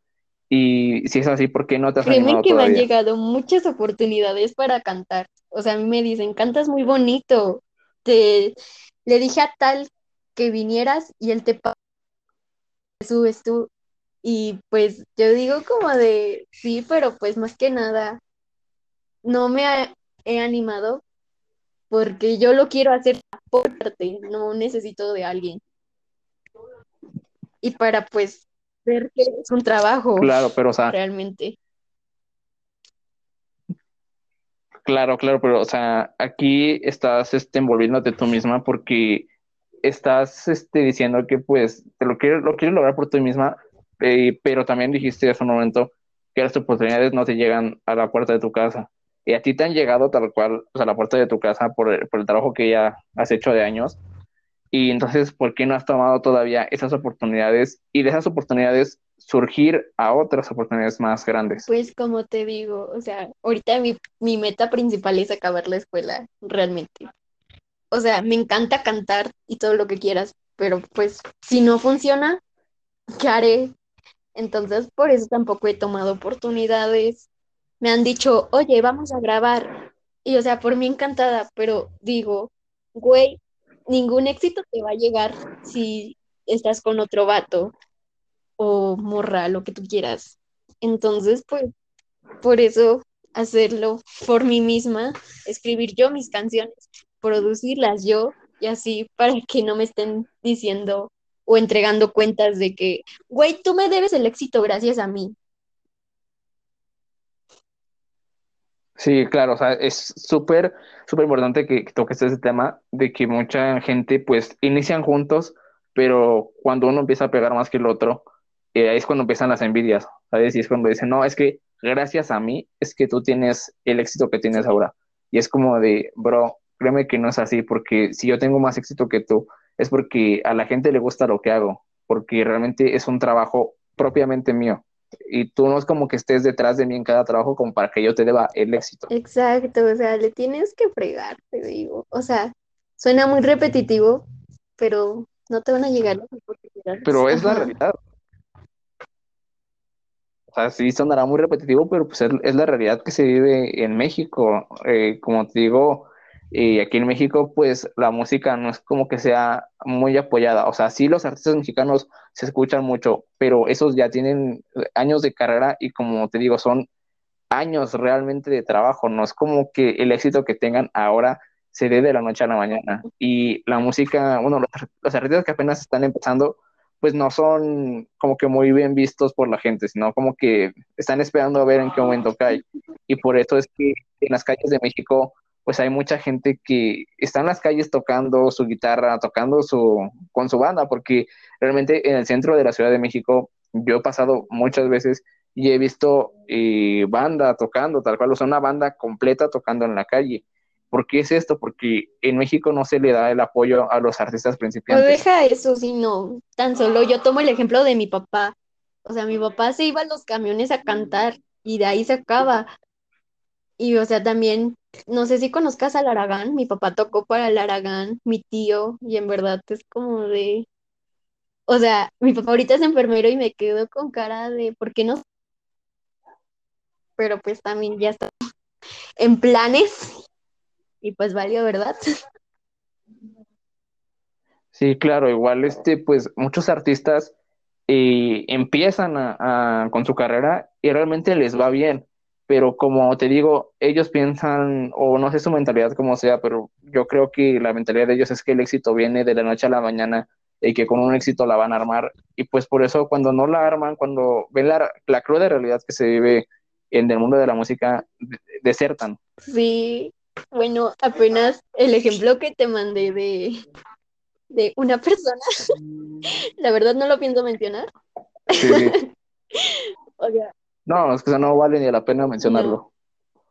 Y si es así, ¿por qué no te has Créeme animado que me han llegado muchas oportunidades para cantar. O sea, a mí me dicen, cantas muy bonito. Te le dije a tal que vinieras y él te subes tú. Y pues yo digo como de sí, pero pues más que nada no me ha- he animado porque yo lo quiero hacer por parte, no necesito de alguien. Y para pues ver que es un trabajo Claro, pero o sea, realmente. Claro, claro, pero o sea, aquí estás este, envolviéndote tú misma porque estás este, diciendo que pues te lo quieres, lo quieres lograr por ti misma, eh, pero también dijiste hace un momento que las oportunidades no te llegan a la puerta de tu casa. Y a ti te han llegado tal cual pues, a la puerta de tu casa por el, por el trabajo que ya has hecho de años. Y entonces, ¿por qué no has tomado todavía esas oportunidades y de esas oportunidades surgir a otras oportunidades más grandes? Pues como te digo, o sea, ahorita mi, mi meta principal es acabar la escuela, realmente. O sea, me encanta cantar y todo lo que quieras, pero pues si no funciona, ¿qué haré? Entonces, por eso tampoco he tomado oportunidades. Me han dicho, oye, vamos a grabar. Y o sea, por mí encantada, pero digo, güey, ningún éxito te va a llegar si estás con otro vato o morra, lo que tú quieras. Entonces, pues, por eso hacerlo por mí misma, escribir yo mis canciones, producirlas yo y así para que no me estén diciendo o entregando cuentas de que, güey, tú me debes el éxito gracias a mí. Sí, claro, o sea, es súper, súper importante que, toques ese tema de que mucha gente pues inician juntos, pero cuando uno empieza a pegar más que el otro, eh, ahí es cuando empiezan las envidias, ¿sabes? Y es cuando dicen, no, es que gracias a mí es que tú tienes el éxito que tienes ahora. Y es como de, bro, créeme que no es así, porque si yo tengo más éxito que tú, es porque a la gente le gusta lo que hago, porque realmente es un trabajo propiamente mío. Y tú no es como que estés detrás de mí en cada trabajo como para que yo te deba el éxito. Exacto, o sea, le tienes que fregar, te digo. O sea, suena muy repetitivo, pero no te van a llegar las oportunidades. Pero es la realidad. O sea, sí sonará muy repetitivo, pero pues es, la realidad que se vive en México. Eh, como te digo, y aquí en México, pues la música no es como que sea muy apoyada. O sea, sí los artistas mexicanos se escuchan mucho, pero esos ya tienen años de carrera y como te digo, son años realmente de trabajo. No es como que el éxito que tengan ahora se dé de la noche a la mañana. Y la música, bueno, los, artistas que apenas están empezando, pues no son como que muy bien vistos por la gente, sino como que están esperando a ver en qué momento cae. Y por eso es que en las calles de México pues hay mucha gente que está en las calles tocando su guitarra, tocando su, con su banda, porque realmente en el centro de la Ciudad de México yo he pasado muchas veces y he visto eh, banda tocando, tal cual, o sea, una banda completa tocando en la calle. ¿Por qué es esto? Porque en México no se le da el apoyo a los artistas principales. No deja eso, sino tan solo yo tomo el ejemplo de mi papá. O sea, mi papá se iba a los camiones a cantar y de ahí se acaba. Y, o sea, también, no sé si conozcas al Aragán, mi papá tocó para el Aragán, mi tío, y en verdad es como de, o sea, mi papá ahorita es enfermero y me quedo con cara de, ¿por qué no? Pero pues también ya está en planes y pues valió, ¿verdad? Sí, claro, igual este, pues muchos artistas eh, empiezan con su carrera y realmente les va bien pero como te digo, ellos piensan, o no sé su mentalidad como sea, pero yo creo que la mentalidad de ellos es que el éxito viene de la noche a la mañana y que con un éxito la van a armar. Y pues por eso cuando no la arman, cuando ven la, la cruda realidad que se vive en el mundo de la música, desertan. Sí, bueno, apenas el ejemplo que te mandé de, de una persona, la verdad no lo pienso mencionar. Sí. o sea, no, es que no vale ni la pena mencionarlo.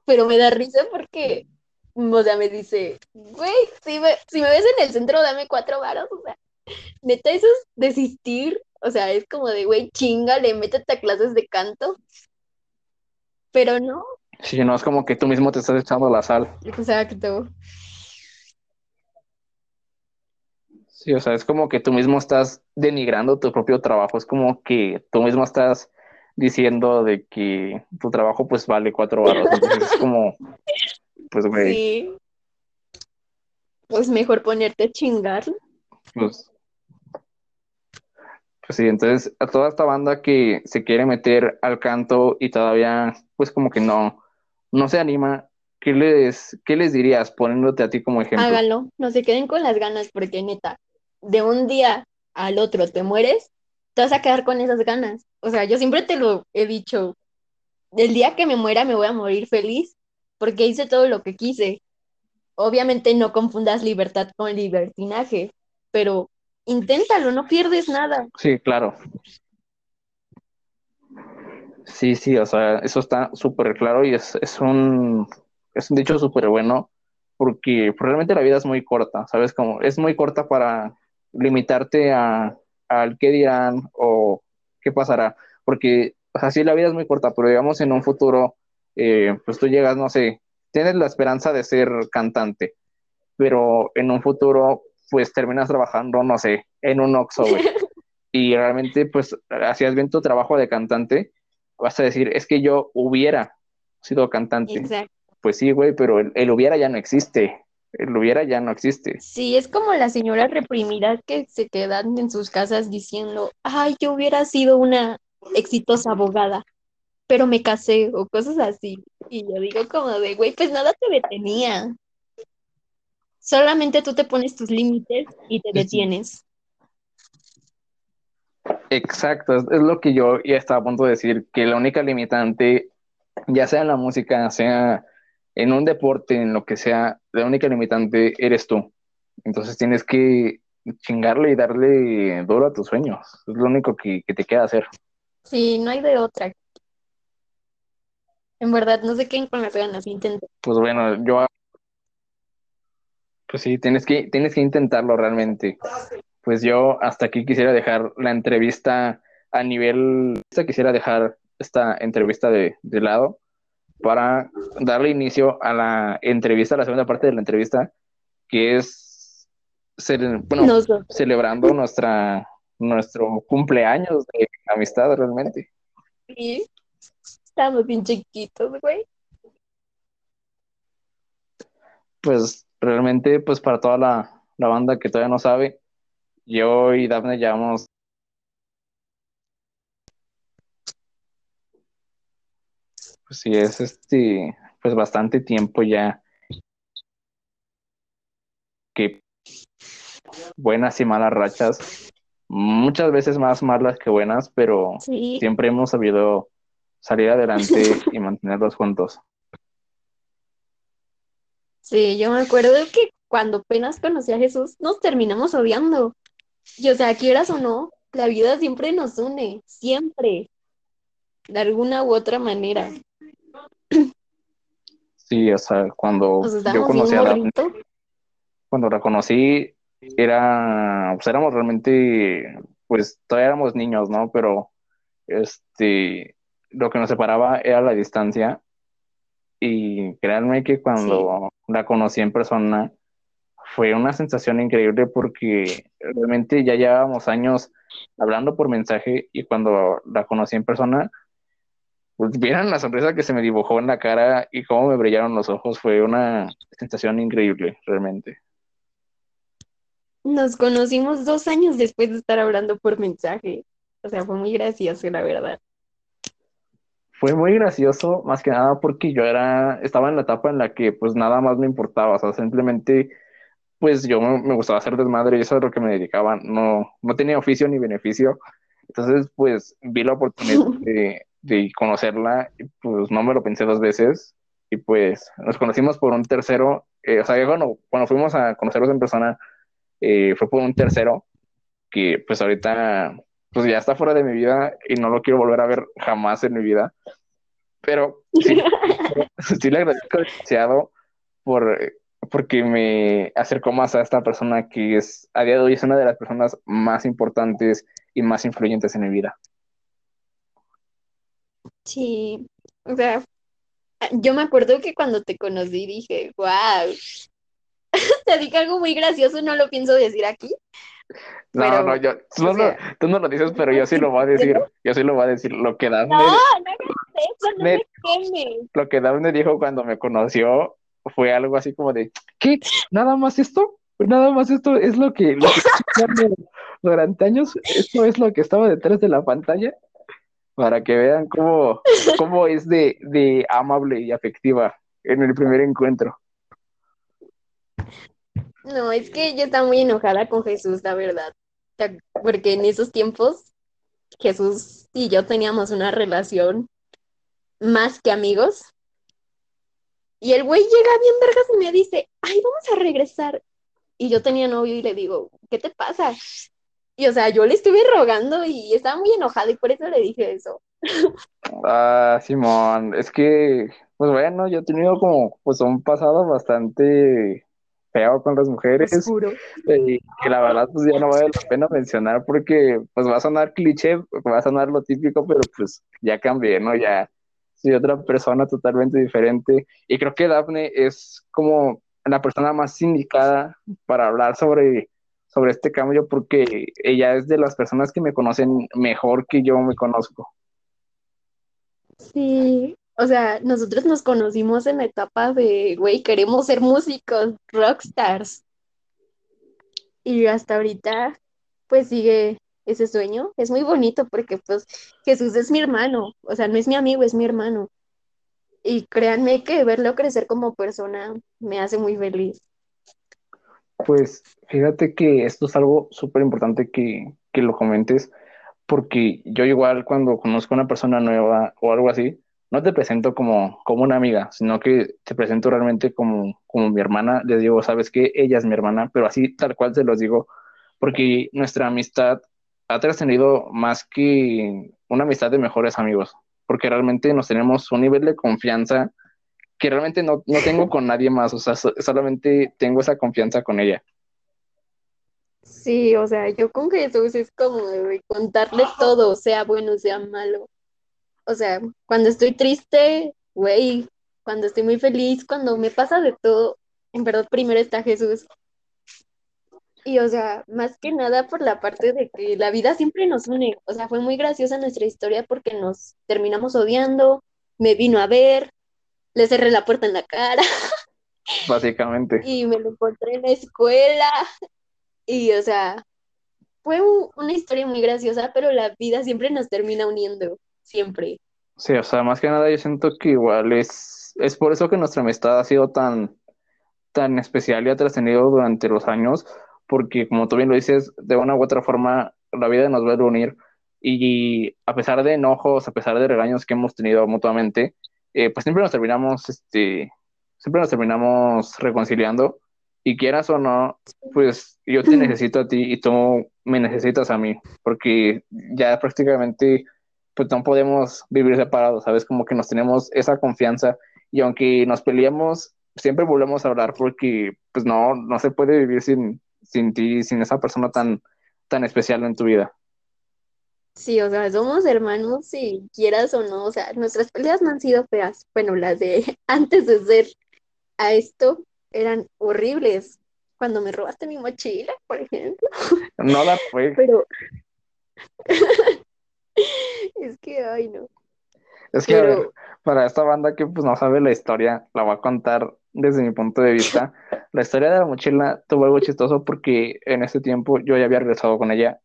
pero me da risa porque, o sea, me dice, güey, si me, si me ves en el centro, dame cuatro varos, o sea, neta, eso es desistir, o sea, es como de, güey, chingale, métete a clases de canto, pero no. Sí, no, es como que tú mismo te estás echando la sal. Exacto. Sí, o sea, es como que tú mismo estás denigrando tu propio trabajo, es como que tú mismo estás diciendo de que tu trabajo pues vale cuatro barras. Entonces es como, pues güey. Sí. Pues mejor ponerte a chingar. Pues, pues sí, entonces a toda esta banda que se quiere meter al canto y todavía pues como que no, no se anima, ¿qué les, qué les dirías poniéndote a ti como ejemplo? Háganlo, no se queden con las ganas porque neta, de un día al otro te mueres te vas a quedar con esas ganas. O sea, yo siempre te lo he dicho, el día que me muera me voy a morir feliz porque hice todo lo que quise. Obviamente no confundas libertad con libertinaje, pero inténtalo, no pierdes nada. Sí, claro. Sí, sí, o sea, eso está súper claro y es, es, un, es un dicho súper bueno porque realmente la vida es muy corta, ¿sabes? Como es muy corta para limitarte a al qué dirán o qué pasará, porque así la vida es muy corta, pero digamos en un futuro, eh, pues tú llegas, no sé, tienes la esperanza de ser cantante, pero en un futuro, pues terminas trabajando, no sé, en un Oxxo, y realmente pues hacías bien tu trabajo de cantante, vas a decir, es que yo hubiera sido cantante. Exacto. Pues sí, güey, pero el, el hubiera ya no existe. El hubiera ya no existe. Sí, es como las señoras reprimidas que se quedan en sus casas diciendo, ay, yo hubiera sido una exitosa abogada, pero me casé o cosas así. Y yo digo como de, güey, pues nada te detenía. Solamente tú te pones tus límites y te detienes. Exacto, es lo que yo ya estaba a punto de decir, que la única limitante, ya sea en la música, sea en un deporte, en lo que sea, la única limitante eres tú. Entonces tienes que chingarle y darle duro a tus sueños. Es lo único que, que te queda hacer. Sí, no hay de otra. En verdad, no sé qué con las ganas, intento. Pues bueno, yo pues sí, tienes que, tienes que intentarlo realmente. Pues yo hasta aquí quisiera dejar la entrevista a nivel, quisiera dejar esta entrevista de, de lado para darle inicio a la entrevista, a la segunda parte de la entrevista, que es cele- bueno, celebrando nuestra, nuestro cumpleaños de amistad realmente. Sí, estamos bien chiquitos, güey. Pues realmente, pues para toda la, la banda que todavía no sabe, yo y Daphne llevamos pues sí, es este, pues bastante tiempo ya que buenas y malas rachas, muchas veces más malas que buenas, pero Sí, siempre hemos sabido salir adelante y mantenerlos juntos. sí, yo me acuerdo que cuando apenas conocí a Jesús, nos terminamos odiando. Y o sea, quieras o no, la vida siempre nos une, siempre, de alguna u otra manera. Sí, o sea, cuando Nos yo conocí a Daphne, cuando la conocí, era, pues éramos realmente, pues todavía éramos niños, ¿no? Pero este, lo que nos separaba era la distancia y créanme que Sí, cuando la conocí en persona fue una sensación increíble porque realmente ya llevábamos años hablando por mensaje y cuando la conocí en persona, pues vieran la sonrisa que se me dibujó en la cara y cómo me brillaron los ojos, fue una sensación increíble, realmente. nos conocimos dos años después de estar hablando por mensaje. O sea, fue muy gracioso, la verdad. Fue muy gracioso, más que nada porque yo era, estaba en la etapa en la que pues nada más me importaba, o sea, simplemente pues yo me, gustaba hacer desmadre y eso es lo que me dedicaba, no, no tenía oficio ni beneficio, entonces pues vi la oportunidad de, de conocerla pues no me lo pensé dos veces y pues nos conocimos por un tercero, eh, o sea, yo cuando, cuando fuimos a conocerlos en persona eh, fue por un tercero que pues ahorita pues ya está fuera de mi vida y no lo quiero volver a ver jamás en mi vida, pero sí, sí le agradezco demasiado por, porque me acercó más a esta persona que es, a día de hoy es una de las personas más importantes y más influyentes en mi vida. Sí, o sea, yo me acuerdo que cuando te conocí dije, wow, te dije algo muy gracioso, no lo pienso decir aquí, No, no, pero, yo, tú, no o lo, sea, tú no lo dices, pero yo sí lo voy a decir, yo sí lo voy a decir, lo que no, Daphne, no eso, no me- me quemes. lo que Daphne dijo cuando me conoció fue algo así como de, ¿qué? ¿Nada más esto? Nada más esto es lo que, lo que estuve durante años, esto es lo que estaba detrás de la pantalla, para que vean cómo, cómo es de, de amable y afectiva en el primer encuentro. No, es que yo estaba muy enojada con Jesús, la verdad, porque en esos tiempos Jesús y yo teníamos una relación más que amigos. Y el güey llega bien vergas y me dice, ay, vamos a regresar. Y yo tenía novio y le digo, ¿qué te pasa? Y o sea, yo le estuve rogando y estaba muy enojada y por eso le dije eso. Ah, Simón, es que, pues bueno, yo he tenido como, pues un pasado bastante feo con las mujeres, Oscuro. eh, que la verdad, pues ya no vale la pena mencionar porque, pues va a sonar cliché, va a sonar lo típico, pero pues ya cambié, ¿no? Ya soy otra persona totalmente diferente y creo que Daphne es como la persona más indicada para hablar sobre, sobre este cambio porque ella es de las personas que me conocen mejor que yo me conozco. Sí, o sea, nosotros nos conocimos en la etapa de, güey, queremos ser músicos, rockstars. Y hasta ahorita, pues sigue ese sueño. Es muy bonito porque, pues, Jesús es mi hermano, o sea, no es mi amigo, es mi hermano. Y créanme que verlo crecer como persona me hace muy feliz. Pues fíjate que esto es algo súper importante que, que lo comentes, porque yo igual cuando conozco a una persona nueva o algo así, no te presento como, como una amiga, sino que te presento realmente como, como mi hermana. Le digo, sabes que ella es mi hermana, pero así tal cual se los digo, porque nuestra amistad ha trascendido más que una amistad de mejores amigos, porque realmente nos tenemos un nivel de confianza que realmente no, no tengo con nadie más, o sea, solamente tengo esa confianza con ella. Sí, o sea, yo con Jesús es como contarle todo, sea bueno, sea malo. O sea, cuando estoy triste, güey, cuando estoy muy feliz, cuando me pasa de todo, en verdad primero está Jesús. Y o sea, más que nada por la parte de que la vida siempre nos une. O sea, fue muy graciosa nuestra historia porque nos terminamos odiando, me vino a ver, le cerré la puerta en la cara. Básicamente. Y me lo encontré en la escuela. Y o sea, fue una historia muy graciosa, pero la vida siempre nos termina uniendo, siempre. Sí, o sea, más que nada yo siento que igual es, es por eso que nuestra amistad ha sido tan, tan especial y ha trascendido durante los años, porque como tú bien lo dices, de una u otra forma la vida nos va a unir y a pesar de enojos, a pesar de regaños que hemos tenido mutuamente, eh, pues siempre nos terminamos, este, siempre nos terminamos reconciliando y quieras o no, pues yo te necesito a ti y tú me necesitas a mí, porque ya prácticamente pues no podemos vivir separados, ¿sabes? Como que nos tenemos esa confianza y aunque nos peleamos, siempre volvemos a hablar porque pues no, no se puede vivir sin, sin ti, sin esa persona tan, tan especial en tu vida. Sí, o sea, somos hermanos si quieras o no, o sea, nuestras peleas no han sido feas. Bueno, las de antes de ser a esto eran horribles. Cuando me robaste mi mochila, por ejemplo. No la fue. Pero es que, ay, no. Es que, a ver, para esta banda que pues no sabe la historia, la voy a contar desde mi punto de vista. La historia de la mochila tuvo algo chistoso porque en ese tiempo yo ya había regresado con ella,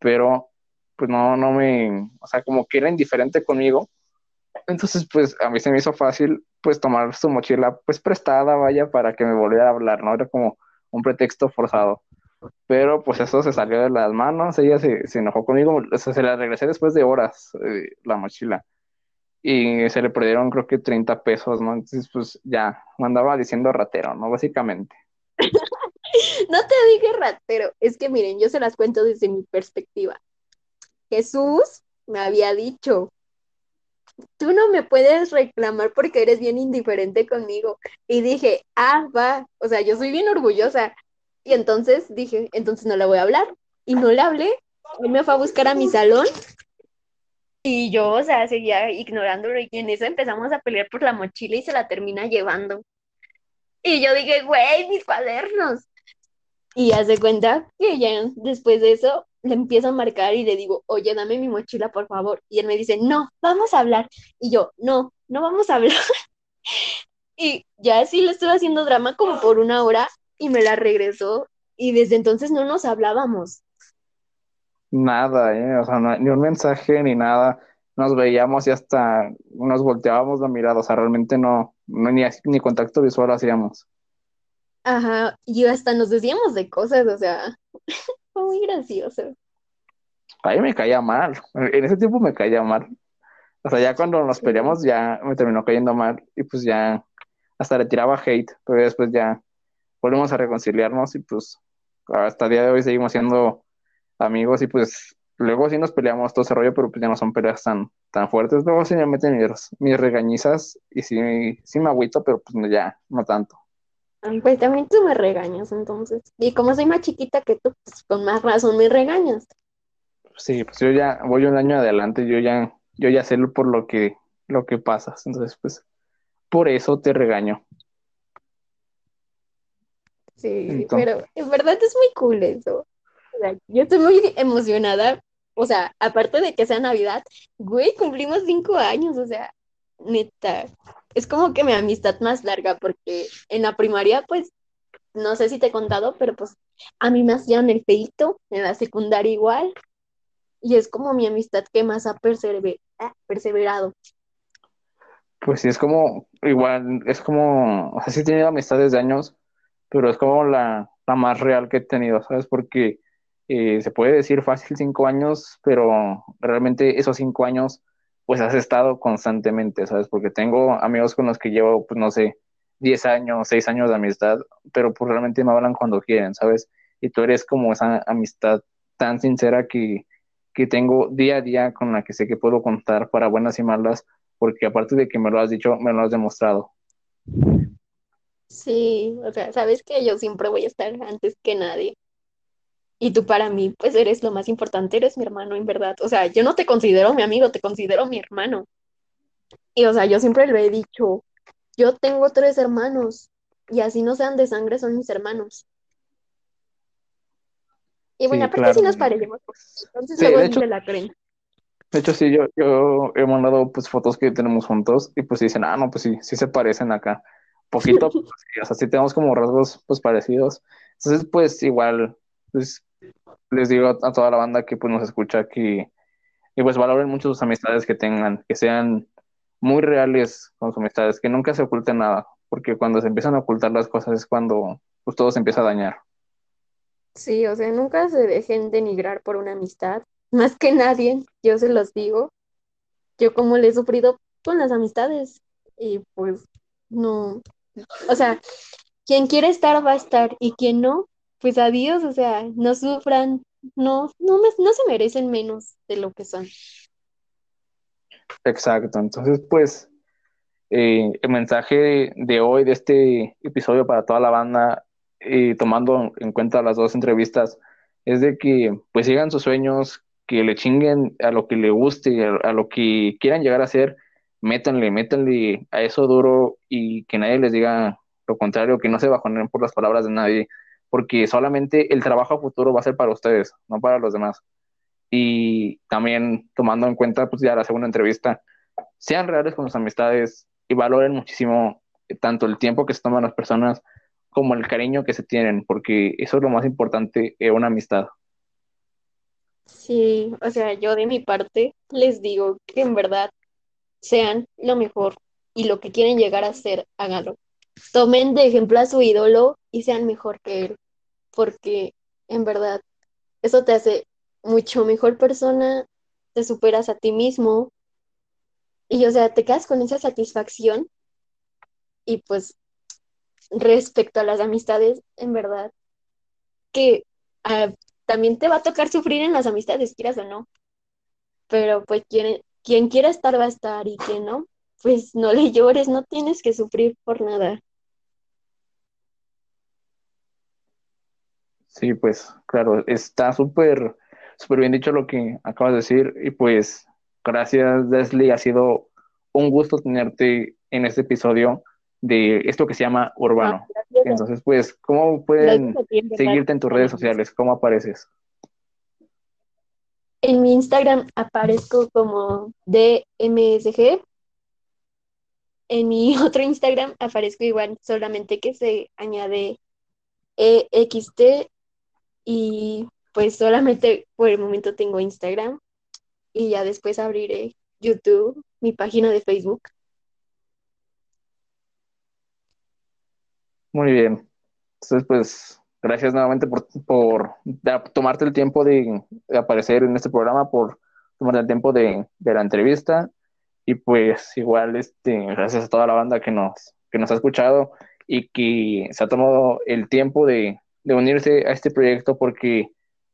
pero pues no, no me, o sea, como que era indiferente conmigo. Entonces, pues a mí se me hizo fácil, pues tomar su mochila, pues prestada, vaya, para que me volviera a hablar, ¿no? Era como un pretexto forzado. Pero pues eso se salió de las manos, ella se, se enojó conmigo, o se la regresé después de horas, eh, la mochila y se le perdieron creo que 30 pesos, ¿no? Entonces, pues ya, mandaba diciendo ratero, ¿no? Básicamente. no te dije ratero, es que miren, yo se las cuento desde mi perspectiva. Jesús me había dicho, tú no me puedes reclamar porque eres bien indiferente conmigo. Y dije, ah, va, o sea, yo soy bien orgullosa. Y entonces dije, entonces no le voy a hablar. Y no le hablé. Él me fue a buscar a mi salón y yo, o sea, seguía ignorándolo y en eso empezamos a pelear por la mochila y se la termina llevando. Y yo dije, güey, mis cuadernos. Y hace cuenta que ya después de eso le empiezo a marcar y le digo, oye, dame mi mochila, por favor. Y él me dice, no, vamos a hablar. Y yo, no, no vamos a hablar. y ya así le estuve haciendo drama como por una hora y me la regresó. Y desde entonces no nos hablábamos. Nada, ¿eh? O sea, ni un mensaje ni nada. Nos veíamos y hasta nos volteábamos la mirada. O sea, realmente no, no ni, ni contacto visual hacíamos. Ajá, y hasta nos decíamos de cosas, o sea, fue muy gracioso. A mí me caía mal. En ese tiempo me caía mal. O sea, ya cuando nos peleamos ya me terminó cayendo mal y pues ya hasta le tiraba hate, pero después ya volvemos a reconciliarnos y pues hasta el día de hoy seguimos siendo amigos y pues luego sí nos peleamos todo ese rollo, pero pues ya no son peleas tan, tan fuertes. Luego sí me meten mis, mis regañizas y sí, sí me agüito, pero pues ya, no tanto. Pues también tú me regañas entonces. Y como soy más chiquita que tú, pues con más razón me regañas. Sí, pues yo ya voy un año adelante, yo ya, yo ya sé por lo que, lo que pasas. Entonces, pues, por eso te regaño. Sí, pero en verdad es muy cool eso. yo estoy muy emocionada. O sea, aparte de que sea Navidad, güey, cumplimos cinco años, o sea, neta. Es como que mi amistad más larga, porque en la primaria, pues, no sé si te he contado, pero pues a mí me hacían el feito, en la secundaria igual, y es como mi amistad que más ha perseverado. Pues sí, es como, igual, es como, o sea, sí he tenido amistades de años, pero es como la, más real que he tenido, ¿sabes? Porque eh, se puede decir fácil cinco años, pero realmente esos cinco años, pues has estado constantemente, ¿sabes? Porque tengo amigos con los que llevo, pues no sé, diez años, seis años de amistad, pero pues realmente me hablan cuando quieren, ¿sabes? Y tú eres como esa amistad tan sincera que, que tengo día a día con la que sé que puedo contar para buenas y malas, porque aparte de que me lo has dicho, me lo has demostrado. Sí, o sea, sabes que yo siempre voy a estar antes que nadie. Y tú para mí, pues eres lo más importante, eres mi hermano, en verdad. O sea, yo no te considero mi amigo, te considero mi hermano. Y o sea, yo siempre lo he dicho, yo tengo tres hermanos y así no sean de sangre, son mis hermanos. Y bueno, aparte sí nos parecemos, entonces luego hecho, la creen. De hecho, sí, yo, yo he mandado pues fotos que tenemos juntos y pues dicen, ah, no, pues sí, sí se parecen acá poquito, pues, o sea, sí tenemos como rasgos pues parecidos. Entonces, pues igual, pues les digo a, toda la banda que pues nos escucha que y pues valoren mucho sus amistades que tengan, que sean muy reales con sus amistades, que nunca se oculten nada, porque cuando se empiezan a ocultar las cosas es cuando pues todo se empieza a dañar. Sí, o sea, nunca se dejen denigrar por una amistad, más que nadie, yo se los digo. Yo como le he sufrido con las amistades y pues no, o sea, quien quiere estar va a estar y quien no, pues adiós, o sea, no sufran, no, no, no se merecen menos de lo que son. Exacto, entonces pues eh, el mensaje de hoy, de este episodio para toda la banda, eh, tomando en cuenta las dos entrevistas, es de que pues sigan sus sueños, que le chinguen a lo que le guste, a, lo que quieran llegar a ser, métanle, métanle a eso duro y que nadie les diga lo contrario, que no se bajonen por las palabras de nadie, porque solamente el trabajo futuro va a ser para ustedes, no para los demás. Y también tomando en cuenta, pues ya la segunda entrevista, sean reales con sus amistades y valoren muchísimo tanto el tiempo que se toman las personas como el cariño que se tienen, porque eso es lo más importante en una amistad. Sí, o sea, yo de mi parte les digo que en verdad sean lo mejor y lo que quieren llegar a ser, háganlo. Tomen de ejemplo a su ídolo y sean mejor que él, porque en verdad eso te hace mucho mejor persona, te superas a ti mismo y o sea, te quedas con esa satisfacción y pues respecto a las amistades, en verdad, que ah, también te va a tocar sufrir en las amistades, quieras o no, pero pues quieren, quien quiera estar va a estar y quien no, pues no le llores, no tienes que sufrir por nada. Sí, pues claro, está súper, súper bien dicho lo que acabas de decir y pues gracias Leslie, ha sido un gusto tenerte en este episodio de esto que se llama Urbano. Ah, Entonces, pues, ¿cómo pueden seguirte en tus redes sociales? ¿Cómo apareces? En mi Instagram aparezco como DMSG. En mi otro Instagram aparezco igual, solamente que se añade EXT y pues solamente por el momento tengo Instagram y ya después abriré YouTube, mi página de Facebook. Muy bien. Entonces, pues gracias nuevamente por, por tomarte el tiempo de, aparecer en este programa, por tomarte el tiempo de, la entrevista. Y pues igual, este, gracias a toda la banda que nos, que nos ha escuchado y que se ha tomado el tiempo de, unirse a este proyecto porque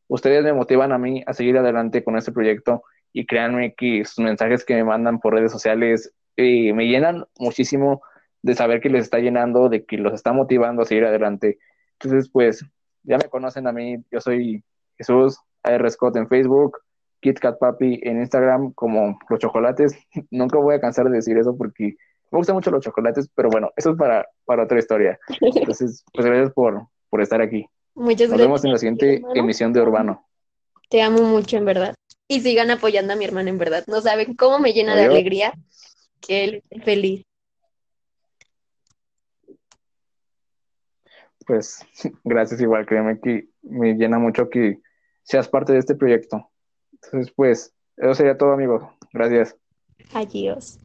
ustedes me motivan a mí a seguir adelante con este proyecto y créanme que sus mensajes que me mandan por redes sociales eh, me llenan muchísimo de saber que les está llenando, de que los está motivando a seguir adelante entonces, pues, ya me conocen a mí, yo soy Jesús AR Scott en Facebook, KitKat Papi en Instagram, como los chocolates. Nunca voy a cansar de decir eso porque me gustan mucho los chocolates, pero bueno, eso es para, para otra historia. Entonces, pues gracias por, por estar aquí. Muchas Nos gracias. vemos en la siguiente hermano. emisión de Urbano. Te amo mucho, en verdad. Y sigan apoyando a mi hermana, en verdad. No saben cómo me llena de alegría que él esté feliz. Pues gracias igual, créeme que me llena mucho que seas parte de este proyecto. Entonces, pues, eso sería todo, amigo. Gracias. Adiós.